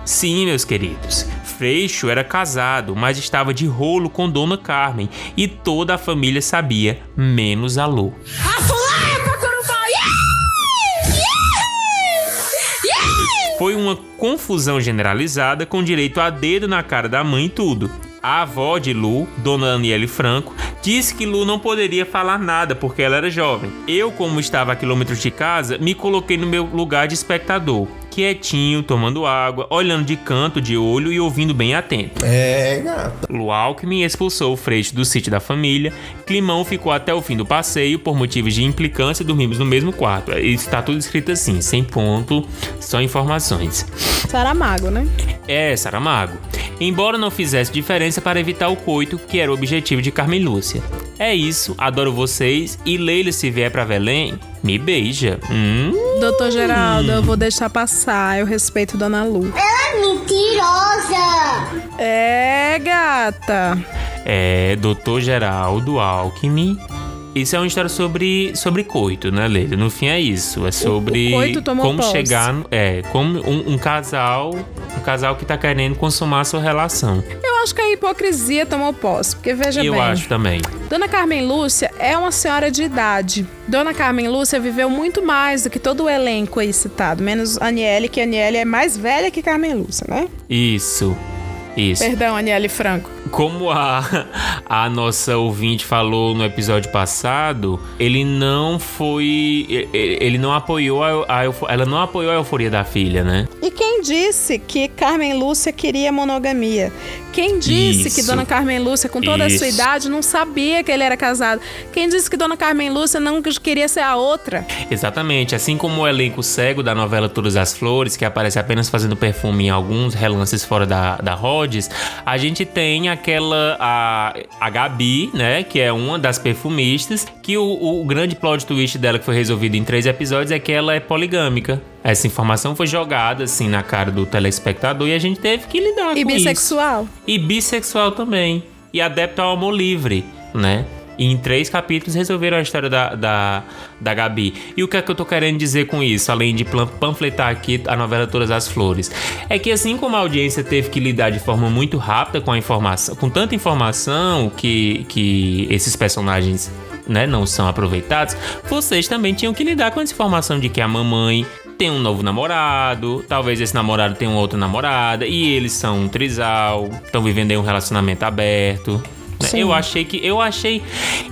Sim, meus queridos. Freixo era casado, mas estava de rolo com Dona Carmen e toda a família sabia, menos a Lu. Foi uma confusão generalizada com direito a dedo na cara da mãe e tudo. A avó de Lu, Dona Aniele Franco, disse que Lu não poderia falar nada porque ela era jovem. Eu, como estava a quilômetros de casa, me coloquei no meu lugar de espectador, quietinho, tomando água, olhando de canto, de olho e ouvindo bem atento. É, gata. Lu Alckmin expulsou o Freixo do sítio da família. Climão ficou até o fim do passeio por motivos de implicância e dormimos no mesmo quarto. Isso tá tudo escrito assim, sem ponto, só informações. Saramago, né? É, Saramago. Embora não fizesse diferença para evitar o coito, que era o objetivo de Carmen Lúcia. É isso, adoro vocês e Leila se vier pra Belém, me beija. Hum? Doutor Geraldo, eu vou deixar passar. Eu respeito Dona Lu. Ela é mentirosa! É, gata. É, Doutor Geraldo Alckmin. Isso é uma história sobre, sobre coito, né, Leila? No fim é isso. É sobre o coito tomou como chegar. É, como um, um casal. Um casal que tá querendo consumar sua relação. Eu acho que a hipocrisia tomou posse, porque veja Eu bem. acho também. Dona Carmen Lúcia é uma senhora de idade. Dona Carmen Lúcia viveu muito mais do que todo o elenco aí citado, menos Aniele, que Aniele é mais velha que Carmen Lúcia, né? Isso. Isso. Perdão, Aniele Franco. Como a, a nossa ouvinte falou no episódio passado, ele não foi. Ele não apoiou a, a Ela não apoiou a euforia da filha, né? E quem disse que Carmen Lúcia queria monogamia? Quem disse que Isso. Dona Carmen Lúcia, com toda a sua Isso. idade, não sabia que ele era casado? Quem disse que Dona Carmen Lúcia não queria ser a outra? Exatamente. Assim como o elenco cego da novela Todas as Flores, que aparece apenas fazendo perfume em alguns relances fora da, da A gente tem aquela. A, a Gabi, né? Que é uma das perfumistas, que o, o grande plot twist dela, que foi resolvido em três episódios, é que ela é poligâmica. Essa informação foi jogada assim na cara do telespectador e a gente teve que lidar E com isso. bissexual? E bissexual também. E adepto ao amor livre, né? E em três capítulos resolveram a história da, da, da Gabi. E o que é que eu tô querendo dizer com isso, além de panfletar aqui a novela Todas as Flores? É que assim como a audiência teve que lidar de forma muito rápida com a informação, com tanta informação que, que esses personagens né, não são aproveitados, vocês também tinham que lidar com essa informação de que a mamãe tem um novo namorado, talvez esse namorado tenha uma outra namorada, e eles são um trisal, estão vivendo aí um relacionamento aberto. Né? Eu achei que eu achei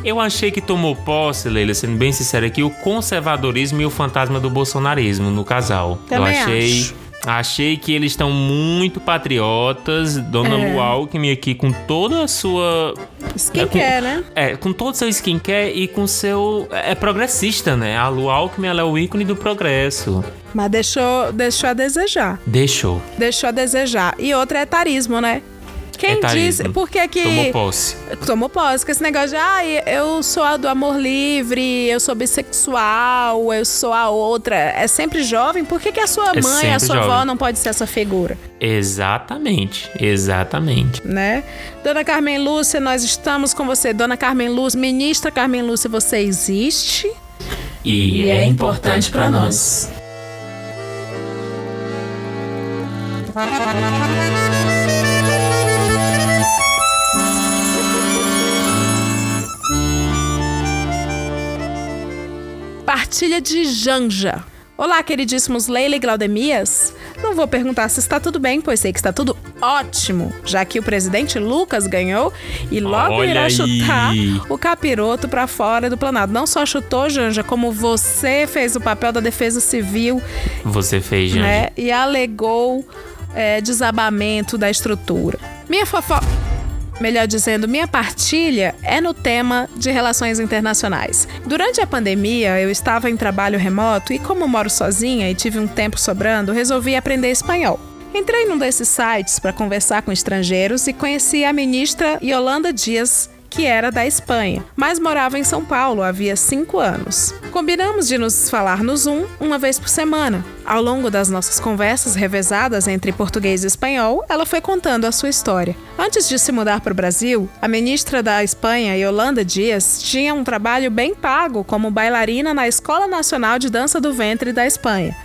eu achei que tomou posse, Leila, sendo bem sincero aqui, o conservadorismo e o fantasma do bolsonarismo no casal. Também eu achei acho. Achei que eles estão muito patriotas. Dona É. Lu Alckmin aqui com toda a sua. Skincare, né? É, com todo o seu skincare e com seu. É progressista, né? A Lu Alckmin ela é o ícone do progresso. Mas deixou, deixou a desejar. Deixou. Deixou a desejar. E outra é etarismo, né? Quem Etarismo. diz. Por que que. Tomou posse. Tomou posse, com esse negócio de, ah, eu sou a do amor livre, eu sou bissexual, eu sou a outra. É sempre jovem, por que, que a sua É mãe, a sua avó jovem. não pode ser essa figura? Exatamente. Exatamente. Né? Dona Carmen Lúcia, nós estamos com você. Dona Carmen Lúcia, ministra Carmen Lúcia, você existe? E, é importante pra nós. Partilha de Janja. Olá, queridíssimos Leila e Glaudemias. Não vou perguntar se está tudo bem, pois sei que está tudo ótimo, já que o presidente Lucas ganhou e logo Olha irá aí. chutar o capiroto para fora do Planalto. Não só chutou, Janja, como você fez o papel da defesa civil, Você fez, gente. né? E alegou é, desabamento da estrutura. Minha fofoca. Melhor dizendo, minha partilha é no tema de relações internacionais. Durante a pandemia, eu estava em trabalho remoto e, como moro sozinha e tive um tempo sobrando, resolvi aprender espanhol. Entrei num desses sites para conversar com estrangeiros e conheci a ministra Yolanda Dias que era da Espanha, mas morava em São Paulo havia cinco anos. Combinamos de nos falar no Zoom uma vez por semana. Ao longo das nossas conversas revezadas entre português e espanhol, ela foi contando a sua história. Antes de se mudar para o Brasil, a ministra da Espanha, Yolanda Dias, tinha um trabalho bem pago como bailarina na Escola Nacional de Dança do Ventre da Espanha.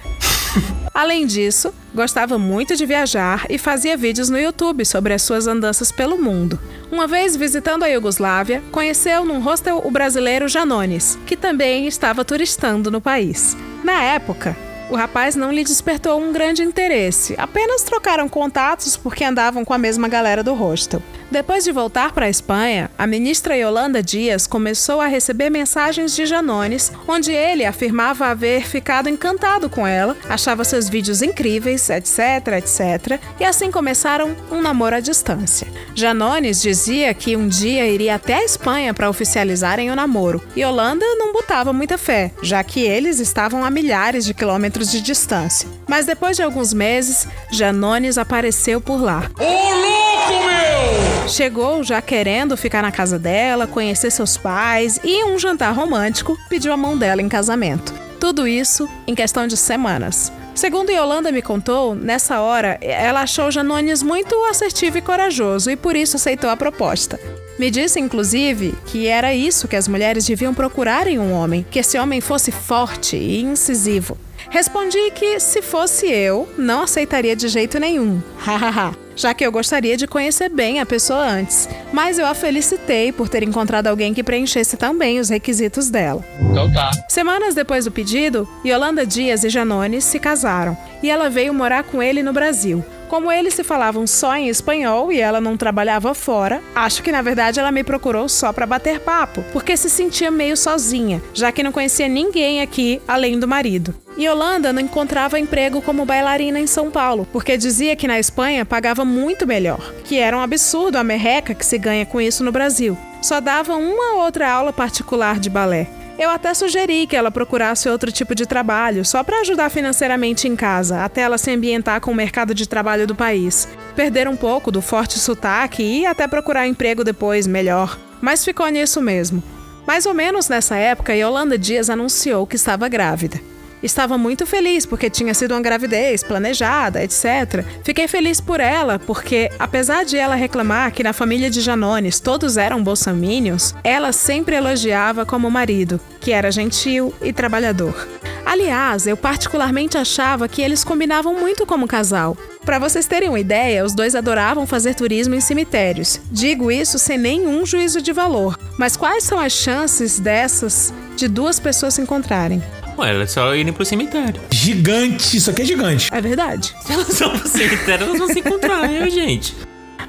Além disso, gostava muito de viajar e fazia vídeos no YouTube sobre as suas andanças pelo mundo. Uma vez visitando a Iugoslávia, conheceu num hostel o brasileiro Janones, que também estava turistando no país. Na época, o rapaz não lhe despertou um grande interesse, apenas trocaram contatos porque andavam com a mesma galera do hostel. Depois de voltar para a Espanha, a ministra Yolanda Dias começou a receber mensagens de Janones, onde ele afirmava haver ficado encantado com ela, achava seus vídeos incríveis, etc, etc, e assim começaram um namoro à distância. Janones dizia que um dia iria até a Espanha para oficializarem o namoro, e Yolanda não botava muita fé, já que eles estavam a milhares de quilômetros de distância. Mas depois de alguns meses, Janones apareceu por lá. Louco, meu! Chegou já querendo ficar na casa dela, conhecer seus pais e um jantar romântico pediu a mão dela em casamento. Tudo isso em questão de semanas. Segundo Yolanda me contou, nessa hora ela achou Janones muito assertivo e corajoso e por isso aceitou a proposta. Me disse, inclusive, que era isso que as mulheres deviam procurar em um homem: que esse homem fosse forte e incisivo. Respondi que, se fosse eu, não aceitaria de jeito nenhum. Hahaha. já que eu gostaria de conhecer bem a pessoa antes. Mas eu a felicitei por ter encontrado alguém que preenchesse também os requisitos dela. Então tá. Semanas depois do pedido, Yolanda Dias e Janones se casaram e ela veio morar com ele no Brasil. Como eles se falavam só em espanhol e ela não trabalhava fora, acho que na verdade ela me procurou só para bater papo, porque se sentia meio sozinha, já que não conhecia ninguém aqui além do marido. Yolanda não encontrava emprego como bailarina em São Paulo, porque dizia que na Espanha pagava muito melhor, que era um absurdo a merreca que se ganha com isso no Brasil. Só dava uma outra aula particular de balé. Eu até sugeri que ela procurasse outro tipo de trabalho, só para ajudar financeiramente em casa, até ela se ambientar com o mercado de trabalho do país. Perder um pouco do forte sotaque e até procurar emprego depois melhor. Mas ficou nisso mesmo. Mais ou menos nessa época, Yolanda Dias anunciou que estava grávida. Estava muito feliz porque tinha sido uma gravidez planejada, etc. Fiquei feliz por ela porque, apesar de ela reclamar que na família de Janones todos eram bolsomínios, ela sempre elogiava como marido, que era gentil e trabalhador. Aliás, eu particularmente achava que eles combinavam muito como casal. Para vocês terem uma ideia, os dois adoravam fazer turismo em cemitérios. Digo isso sem nenhum juízo de valor. Mas quais são as chances dessas de duas pessoas se encontrarem? Ué, elas só irem pro cemitério. Gigante, isso aqui é gigante. É verdade. Se elas vão pro cemitério, elas vão se encontrar, eu, gente.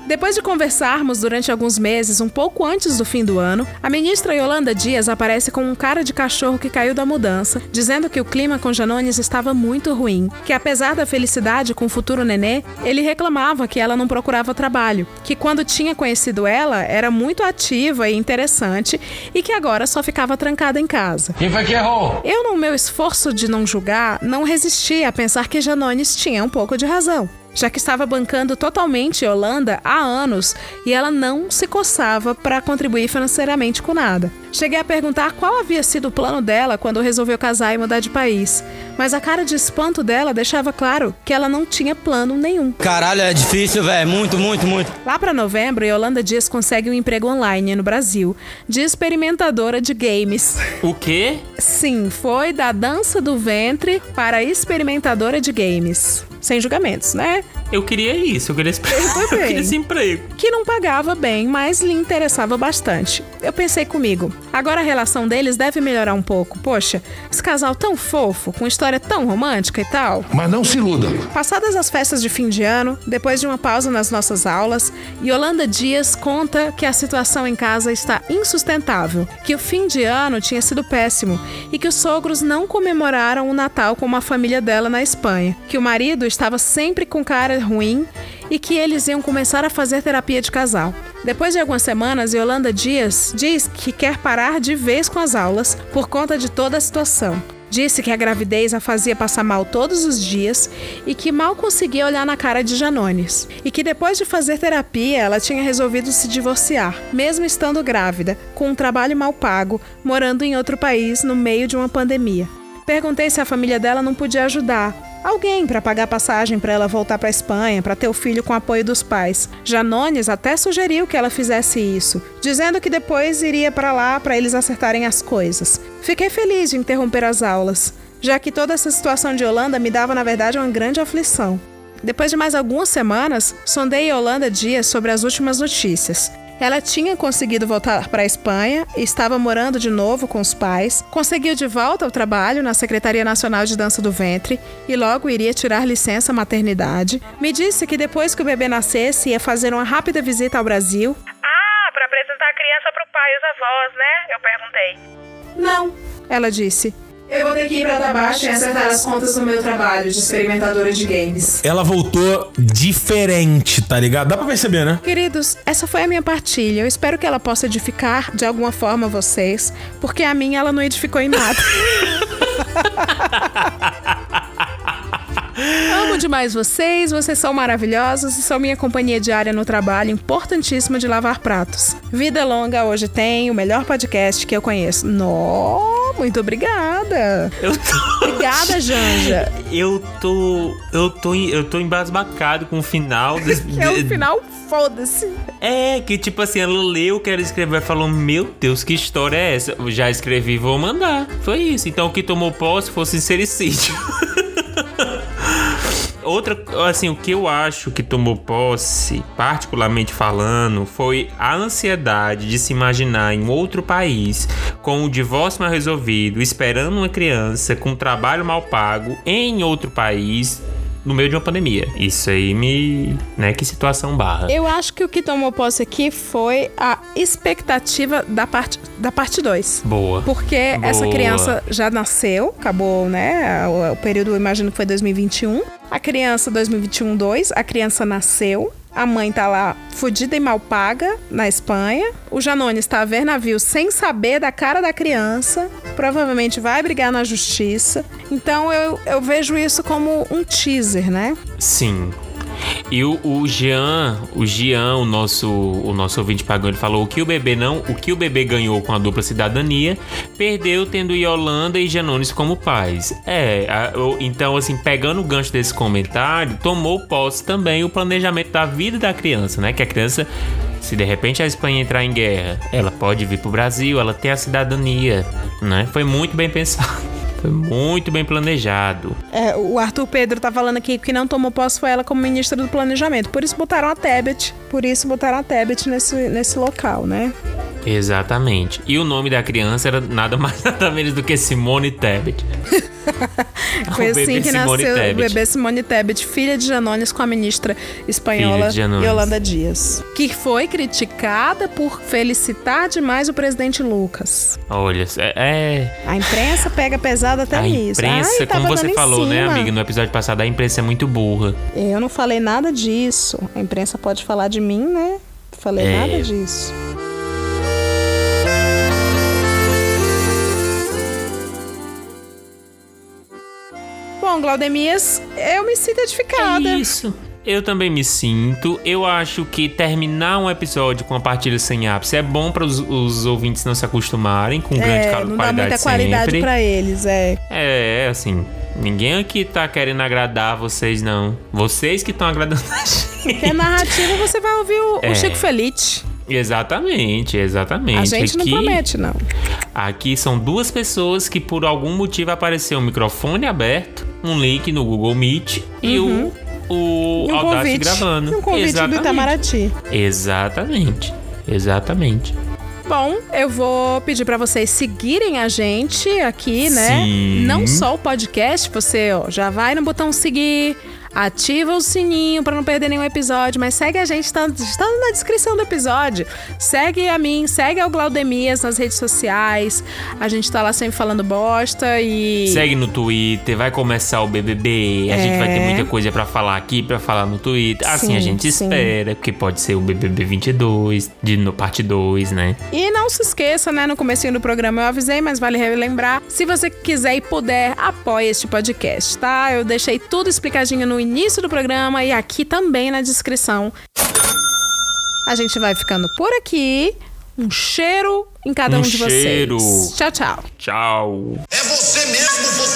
Depois de conversarmos durante alguns meses, um pouco antes do fim do ano, a ministra Yolanda Dias aparece com um cara de cachorro que caiu da mudança, dizendo que o clima com Janones estava muito ruim, que apesar da felicidade com o futuro nenê, ele reclamava que ela não procurava trabalho, que quando tinha conhecido ela era muito ativa e interessante e que agora só ficava trancada em casa. Quem foi que errou? Eu, no meu esforço de não julgar, não resisti a pensar que Janones tinha um pouco de razão já que estava bancando totalmente Yolanda há anos e ela não se coçava para contribuir financeiramente com nada. Cheguei a perguntar qual havia sido o plano dela quando resolveu casar e mudar de país, mas a cara de espanto dela deixava claro que ela não tinha plano nenhum. Caralho, é difícil, velho. Muito, muito, muito. Lá para novembro, Yolanda Dias consegue um emprego online no Brasil, de experimentadora de games. O quê? Sim, foi da dança do ventre para experimentadora de games. Sem julgamentos, né? Eu queria isso, eu queria esse, eu <laughs> queria esse emprego. Que não pagava bem, mas lhe interessava bastante. Eu pensei comigo, agora a relação deles deve melhorar um pouco. Poxa, esse casal tão fofo, com história tão romântica e tal. Mas não se iluda. Passadas as festas de fim de ano, depois de uma pausa nas nossas aulas, Yolanda Dias conta que a situação em casa está insustentável, que o fim de ano tinha sido péssimo e que os sogros não comemoraram o Natal com a família dela na Espanha, que o marido estava sempre com cara ruim e que eles iam começar a fazer terapia de casal. Depois de algumas semanas, Yolanda Dias diz que quer parar de vez com as aulas por conta de toda a situação. Disse que a gravidez a fazia passar mal todos os dias e que mal conseguia olhar na cara de Janones. E que depois de fazer terapia, ela tinha resolvido se divorciar, mesmo estando grávida, com um trabalho mal pago, morando em outro país no meio de uma pandemia. Perguntei se a família dela não podia ajudar, alguém para pagar passagem para ela voltar para Espanha, para ter o filho com apoio dos pais. Janones até sugeriu que ela fizesse isso, dizendo que depois iria para lá para eles acertarem as coisas. Fiquei feliz de interromper as aulas, já que toda essa situação de Holanda me dava na verdade uma grande aflição. Depois de mais algumas semanas, sondei Holanda Dias sobre as últimas notícias. Ela tinha conseguido voltar para a Espanha, estava morando de novo com os pais, conseguiu de volta ao trabalho na Secretaria Nacional de Dança do Ventre e logo iria tirar licença maternidade. Me disse que depois que o bebê nascesse ia fazer uma rápida visita ao Brasil. Ah, para apresentar a criança pro pai e os avós, né? Eu perguntei. Não, ela disse. Eu vou ter que ir pra Tabaixo e acertar as contas no meu trabalho de experimentadora de games. Ela voltou diferente, tá ligado? Dá pra perceber, né? Queridos, essa foi a minha partilha. Eu espero que ela possa edificar de alguma forma vocês, porque a minha ela não edificou em nada. <laughs> Amo demais vocês, vocês são maravilhosos e são minha companhia diária no trabalho importantíssimo de lavar pratos. Vida longa hoje tem o melhor podcast que eu conheço. Nó, muito obrigada. Eu tô... Obrigada, Janja. <laughs> Eu tô. Eu tô, eu tô embasbacado com o final <laughs> desse. é o final, foda-se. É, que tipo assim, ela leu o que ela escreveu e falou: Meu Deus, que história é essa? Eu já escrevi, vou mandar. Foi isso. Então o que tomou posse foi sincericídio. <laughs> Outra, assim, o que eu acho que tomou posse, particularmente falando, foi a ansiedade de se imaginar em outro país, com o divórcio mal resolvido, esperando uma criança, com um trabalho mal pago, em outro país, no meio de uma pandemia. Isso aí me. né? Que situação barra. Eu acho que o que tomou posse aqui foi a expectativa da parte da parte 2. Boa. Porque Boa. essa criança já nasceu, acabou, né? O, o período, eu imagino que foi 2021. A criança 2021 2, a criança nasceu. A mãe tá lá fudida e mal paga na Espanha. O Janone está a ver navio sem saber da cara da criança. Provavelmente vai brigar na justiça. Então eu, eu vejo isso como um teaser, né? Sim. E o, o Jean, o Jean, o nosso, o nosso ouvinte pagão, ele falou o que o bebê não, o que o bebê ganhou com a dupla cidadania, perdeu tendo Yolanda e Janones como pais. É, a, o, então assim, pegando o gancho desse comentário, tomou posse também o planejamento da vida da criança, né? Que a criança se de repente a Espanha entrar em guerra, ela pode vir pro Brasil, ela tem a cidadania, né? Foi muito bem pensado. Foi muito bem planejado. É, o Arthur Pedro tá falando aqui que não tomou posse foi ela como ministra do planejamento. Por isso botaram a Tebet. Por isso botaram a Tebet nesse, nesse local, né? Exatamente. E o nome da criança era nada mais <laughs> nada menos do que Simone Tebet. <laughs> Foi assim que Simone nasceu Tebet. o bebê Simone Tebet, filha de Janones com a ministra espanhola. Yolanda Dias. Que foi criticada por felicitar demais o presidente Lucas. Olha, é. é- A imprensa pega pesado até a nisso. imprensa, Ai, como você falou, né, amiga, no episódio passado, a imprensa é muito burra. Eu não falei nada disso. A imprensa pode falar de mim, né? Falei É. nada disso. Bom, Glaudemias, eu me sinto edificada. É isso. Eu também me sinto. Eu acho que terminar um episódio com a partilha sem ápice é bom para os, os ouvintes não se acostumarem com grande É, cal- não dá qualidade muita qualidade pra eles, é. É, assim, ninguém aqui tá querendo agradar vocês, não. Vocês que estão agradando a gente. Porque a narrativa você vai ouvir o, o É. Chico Felice. Exatamente, exatamente. A gente não aqui, promete, não. Aqui são duas pessoas que por algum motivo apareceu um microfone aberto, um link no Google Meet e o, o. E um Audacity convite. gravando. Um convite Exatamente. do Itamaraty. Exatamente. Exatamente. Bom, eu vou pedir pra vocês seguirem a gente aqui, né? Sim. Não só o podcast, você ó, já vai no botão seguir, Ativa o sininho para não perder nenhum episódio, mas segue a gente, tá, tá na descrição do episódio. Segue a mim, segue ao Glaudemias nas redes sociais. A gente tá lá sempre falando bosta e. Segue no Twitter, vai começar o BBB. A É. gente vai ter muita coisa pra falar aqui, pra falar no Twitter. Assim Sim, a gente sim. espera, porque pode ser o BBB 22, de no parte 2, né? E não se esqueça, né? No comecinho do programa eu avisei, mas vale relembrar. Se você quiser e puder, apoie este podcast, tá? Eu deixei tudo explicadinho no início do programa e aqui também na descrição. A gente vai ficando por aqui. Um cheiro em cada um, Um de cheiro. vocês. Tchau, tchau. Tchau. É você mesmo, fofoqueira.